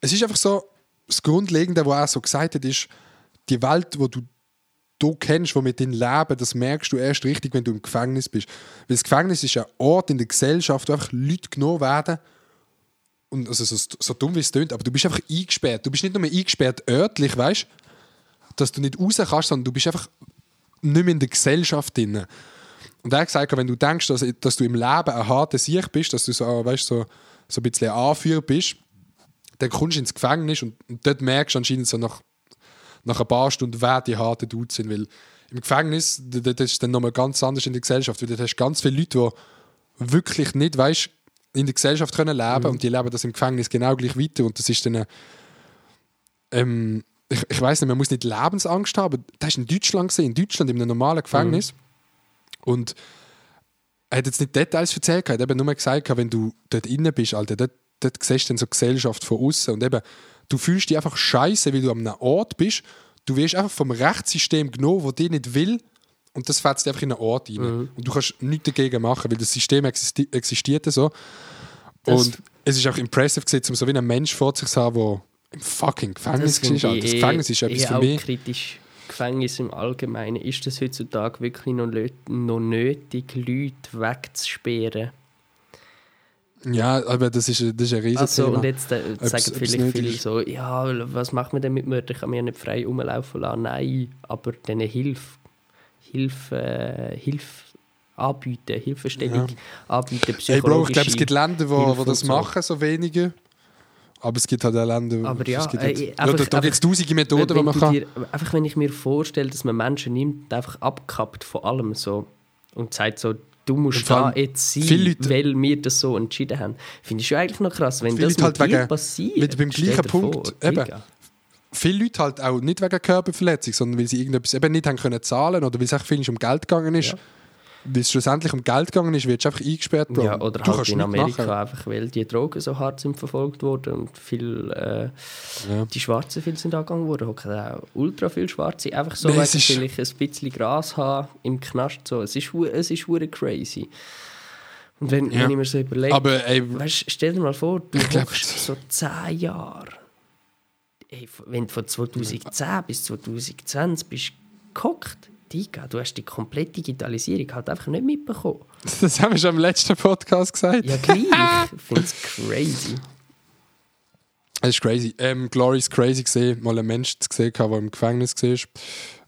es ist einfach so, das Grundlegende, was er so gesagt hat, ist, die Welt, wo du du kennst, wo mit deinem Leben, das merkst du erst richtig, wenn du im Gefängnis bist. Weil das Gefängnis ist ein Ort in der Gesellschaft, wo einfach Leute genommen werden. Und also so, so dumm wie es klingt, aber du bist einfach eingesperrt. Du bist nicht nur eingesperrt örtlich, weißt dass du nicht raus kannst, sondern du bist einfach nicht mehr in der Gesellschaft drin. Und er hat gesagt, wenn du denkst, dass, dass du im Leben ein harter Sieg bist, dass du so, weißt, so, so ein bisschen Anführer bist, dann kommst du ins Gefängnis und, und dort merkst du anscheinend so nach, nach ein paar Stunden, wer die harten Dudes sind. Weil im Gefängnis, das ist dann nochmal ganz anders in der Gesellschaft, weil dort hast du ganz viele Leute, die wirklich nicht, weißt, in der Gesellschaft können leben und die leben das im Gefängnis genau gleich weiter und das ist dann eine, ähm, ich, ich weiß nicht, man muss nicht Lebensangst haben, das war in Deutschland gesehen, in Deutschland in einem normalen Gefängnis. Und er hat jetzt nicht Details erzählt, er hat eben nur gesagt, wenn du dort innen bist, Alter, dort, dort siehst du dann so Gesellschaft von außen und eben, du fühlst dich einfach scheiße, weil du an einem Ort bist, du wirst einfach vom Rechtssystem genommen, wo dir nicht will und das fetzt einfach in einen Ort rein. Und du kannst nichts dagegen machen, weil das System existi existiert so. Das- und es ist auch impressive gewesen, um so wie einen Mensch vor sich zu haben, der im fucking Gefängnis finde war. Das Gefängnis ist etwas für mich. kritisch. Gefängnis im Allgemeinen. Ist es heutzutage wirklich noch, noch nötig, Leute wegzusperren? Ja, aber das ist, das ist ein riesiges Also, Thema. und jetzt äh, Ob's- sagen ob's vielleicht viele so, ja, was macht man denn mit Mördern? Ich kann mir ja nicht frei rumlaufen lassen. Nein, aber denen Hilfe, Hilfe, äh, Hilfe anbieten, Hilfestellung anbieten, Hey Bro, ich glaube, es psychologische gibt Länder, wo, Hilfe wo das so. machen, so wenige. Aber es gibt halt auch Länder, Aber ja, es gibt äh, halt, äh, ja, einfach- da, da gibt es tausende Methoden, die wenn man du kann. dir, einfach wenn ich mir vorstelle, dass man Menschen nimmt einfach abkappt von allem so und sagt so, du musst da jetzt sein, weil wir das so entschieden haben. Finde ich schon eigentlich noch krass, wenn das mit halt wegen- passiert. mit- beim gleichen Punkt, vor, eben. Viele Leute halt auch nicht wegen Körperverletzung, sondern weil sie irgendetwas eben nicht haben können zahlen oder weil es echt viel um Geld gegangen ist. Ja. Weil es schlussendlich um Geld gegangen ist, wird du einfach eingesperrt, Bro. Ja, oder du halt in Amerika machen. einfach, weil die Drogen so hart sind verfolgt worden und viel, äh, Ja. die Schwarzen viel sind angegangen worden. Hocken auch ultra viele Schwarze. Einfach so, Nee, weil es sie vielleicht ein bisschen Gras haben im Knast. So. Es ist, es ist crazy. Und wenn, Ja. wenn ich mir so überlege, Aber ey, weißt, stell dir mal vor, du Ich so 10 Jahre. Ey, wenn du von 2010 bis 2020 bist gehockt, Digga, du hast die komplette Digitalisierung halt einfach nicht mitbekommen. das haben wir schon im letzten Podcast gesagt. Ja, gleich. Ich finde es crazy. Das ist crazy. Ähm, Glory ist crazy gesehen, mal einen Menschen zu sehen, der im Gefängnis war.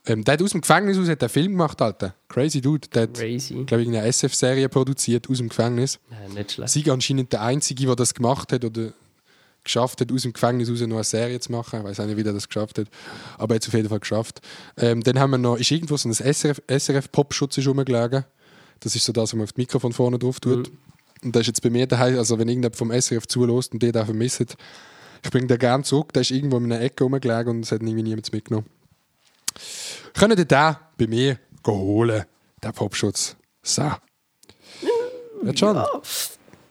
Ähm, der hat aus dem Gefängnis aus hat einen Film gemacht, Alter. Crazy Dude. Der hat, Crazy. glaube ich, eine SF-Serie produziert aus dem Gefängnis. Ja, nicht schlecht. Sie anscheinend der Einzige, der das gemacht hat oder geschafft hat, aus dem Gefängnis raus noch eine Serie zu machen. Ich weiß auch nicht, wie der das geschafft hat. Aber er hat es auf jeden Fall geschafft. Ähm, dann haben wir noch, ist irgendwo so ein SRF, SRF-Popschutz rumgelegen. Das ist so das, was man auf das Mikrofon vorne drauf tut. Und das ist jetzt bei mir daheim, also wenn irgendjemand vom SRF zulässt und den da vermisst, ich bringe den gerne zurück. Der ist irgendwo in einer Ecke rumgelegen und es hat irgendwie niemand mitgenommen. Können ihr den bei mir holen, den Popschutz? So. Ja,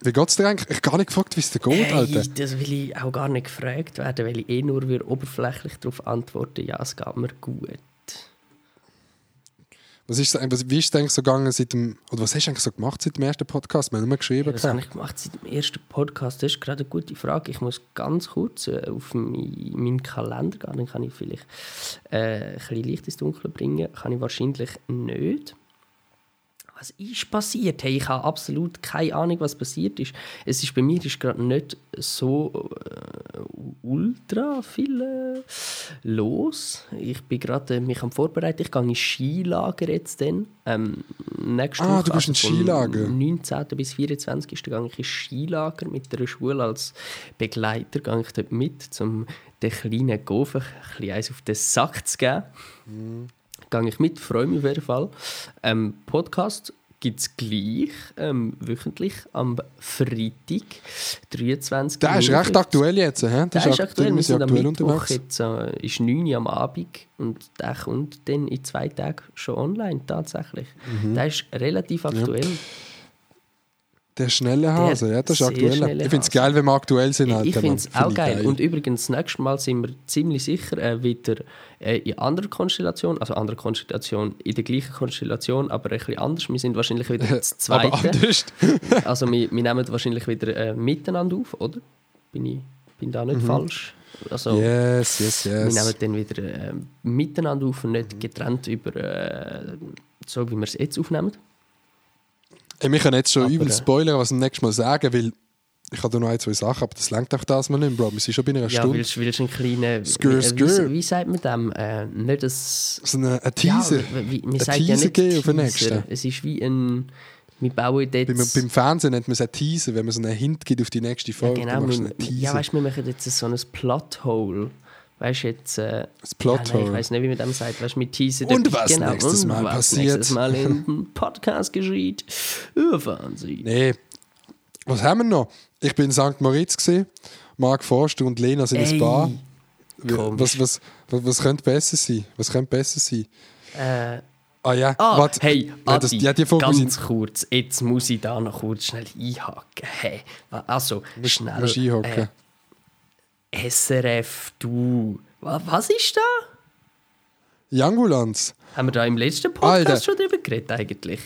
Wie geht's dir eigentlich? Ich habe gar nicht gefragt, wie es dir geht, Alter. Hey, das will ich auch gar nicht gefragt werden, weil ich eh nur wieder oberflächlich darauf antworte, ja, es geht mir gut. Was ist, was, wie ist es eigentlich so gegangen seit dem, oder was hast du eigentlich so gemacht seit dem ersten Podcast? Wir haben nur geschrieben. Was habe ich gemacht seit dem ersten Podcast? Das ist gerade eine gute Frage. Ich muss ganz kurz äh, auf mein- meinen Kalender gehen. Dann kann ich vielleicht äh, ein bisschen Licht ins Dunkle bringen. Kann ich wahrscheinlich nicht. Was ist passiert? Hey, ich habe absolut keine Ahnung, was passiert ist. Es ist bei mir ist gerade nicht so äh, ultra viel äh, los. Ich bin gerade äh, mich am vorbereiten. Ich gehe in Skilager jetzt dann. Ähm, nächste Ah, Woche, du ins vom Skilager. 19. bis 24. gehe ich ins Skilager mit der Schule als Begleiter. Gehe ich dort mit, um den kleinen Gofen ein bisschen auf den Sack zu geben. Gehe ich mit, freue mich auf jeden Fall. Ähm, Podcast gibt es gleich, ähm, wöchentlich, am Freitag, 23. Der ist recht aktuell jetzt. He? Der ist aktuell, wir sind am aktuell Mittwoch, unterwegs. jetzt äh, ist 9 Uhr am Abend und der kommt dann in zwei Tagen schon online, tatsächlich. Mhm. Der ist relativ aktuell. Der schnelle Hase, ja, das ist aktuell. Ich finde es geil, wenn wir aktuell sind. Alter, ich finde es auch ich geil. Und übrigens, das nächste Mal sind wir ziemlich sicher äh, wieder äh, in anderer Konstellation, also anderer Konstellation, in der gleichen Konstellation, aber ein bisschen anders. Wir sind wahrscheinlich wieder das Aber Zweite. anders. Also wir, wir nehmen wahrscheinlich wieder äh, miteinander auf, oder? Bin ich bin da nicht falsch? Also, Mhm. Yes, yes, Wir yes. nehmen dann wieder äh, miteinander auf und nicht getrennt über äh, so, wie wir es jetzt aufnehmen. Ey, wir können jetzt schon Aber, übel äh, spoilern, was wir nächstes Mal sagen, weil ich habe da noch ein, zwei Sachen, aber das lenkt auch das mal nicht, Bro. Wir sind schon bei einer Ja, Stunde. willst, willst du einen kleinen... Skr, wie, skr. Wie, wie sagt man dem? Äh, nicht das... So ein Teaser. Ja, wie, man Ein sagt ja Teaser nicht geben auf den Teaser. nächsten. Es ist wie ein... Wir bauen dort... beim, beim Fernsehen nennt man es ein Teaser, wenn man so einen Hint gibt auf die nächste ja, Folge. genau, machst du wir, einen Teaser. ja, weißt, wir machen jetzt so ein Plothole. Weißt du jetzt. Äh, Das ja, Plot nein, ich weiß nicht, wie man dem sagt. Weißt du, mit Teaser. Und was nächstes und Mal was passiert. nächstes Mal im Podcast geschieht. Erfahren Sie. Nee. Was haben wir noch? Ich bin in St. Moritz gesehen. Marc Forster und Lena sind Ey, Bar. komisch. Was, was, was, was könnte besser sein? Was könnte besser sein? Äh, Ah ja, Ah, warte. hey, ja, das, Adi, ja, ganz ich- kurz, jetzt muss ich da noch kurz schnell einhaken. Hey, wa- also, schnell. musst einhaken. Äh, SRF, du. Wa- Was ist da? Jangulanz. Haben wir da im letzten Podcast Alter. schon drüber geredet eigentlich?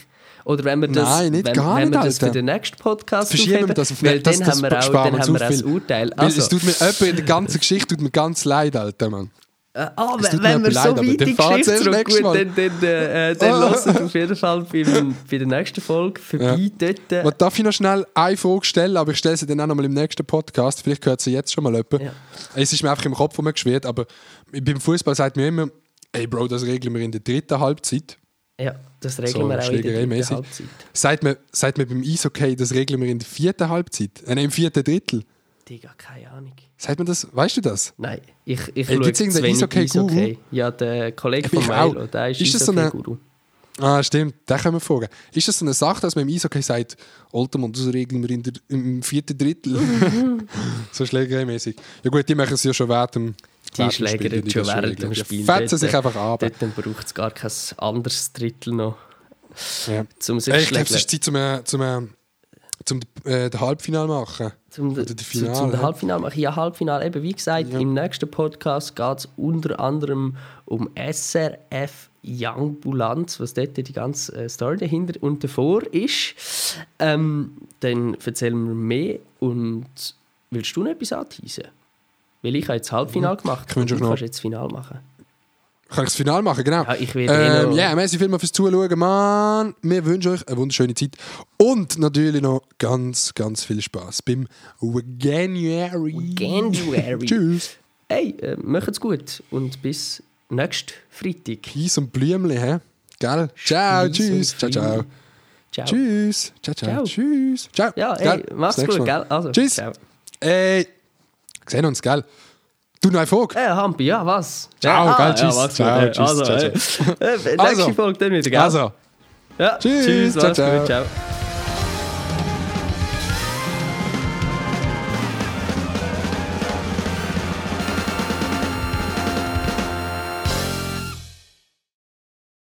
Oder wenn wir das, Nein, nicht wenn, gar wenn nicht, wir das für den nächsten Podcast Verschieben wir das auf weil das, dann das haben wir auch, dann haben wir auch das. Urteil. Weil Also, es tut mir in der ganzen Geschichte tut mir ganz leid, Alter, Mann. Äh, ah, tut wenn, wir leid, so aber weit in die Geschichte Sie erst nächstes zurück, Mal. dann, dann, äh, äh, dann Ah. hört auf jeden Fall beim, bei der nächsten Folge vorbei. Dort, äh, Was, darf ich noch schnell eine Frage stellen, aber ich stelle sie dann auch noch mal im nächsten Podcast. Vielleicht hört sie jetzt schon mal jemand. Ja. Es ist mir einfach im Kopf rumgeschwirrt, aber beim Fußball sagt mir immer, ey Bro, das regeln wir in der dritten Halbzeit. ja, das regeln So, wir auch in der dritten. Halbzeit. Sagt mir, sagt mir beim Eishockey, das regeln wir in der vierten Halbzeit. Äh, im vierten Drittel. Digga, keine Ahnung. Sagt man das? Weißt du das? Nein, ich, ich Hey, schaue zu wenig Eishockey-Guru? Eishockey. Ja, der Kollege Ich von. Milo, der ist, Ist das so Eishockey-Guru. Ah, stimmt, den können wir fragen. Ist das so eine Sache, dass man im Eishockey sagt, Altermann, das regeln wir in der, im vierten Drittel? so schlägereimäßig. Ja gut, die machen es ja schon während dem Die schlägern schon das während dem Spiel. Fetzen Dort, sich einfach ab. Dort braucht es gar kein anderes Drittel noch, Ja. um sich Ey, zu ich glaube, es ist Zeit zum, zum, zum äh, den Halbfinale machen. Zum, Oder zu, die zum Finale. Halbfinale mache ich ja Halbfinale. Eben, wie gesagt, im nächsten Podcast geht es unter anderem um SRF Youngbulanz, was dort die ganze äh, Story dahinter und davor ist. Ähm, dann erzählen wir mehr und willst du noch etwas anteasen? Weil ich habe jetzt Halbfinale gemacht Ich und du kannst jetzt Final machen. Kann ich das Finale machen, genau. Ja, ich werde eh ähm, Ja, merci vielmals fürs Zuschauen, Mann. Wir wünschen euch eine wunderschöne Zeit. Und natürlich noch ganz, ganz viel Spaß beim January. January. Tschüss. Hey, äh, macht's gut und bis nächsten Freitag. Peace und Blümchen, hä? Gell? Ciao, Peace tschüss. Ciao, ciao. Ciao. Tschüss. Ciao, ciao. Ciao. Tschüss. Ciao. Ja, Gell? hey, mach's gut, gell? Also, Tschüss. Ciao. Ey, sehen uns, gell? Du, neue Folge. Äh, Hampi, ja, was? Ciao, ja, gell, Ja, tschüss. mach's Ciao, gut. tschüss, Also, ciao, äh, äh, nächste Also. Folge dann wieder, gell? Also, ja, tschüss, tschüss, ciao, ciao. gut, ciao.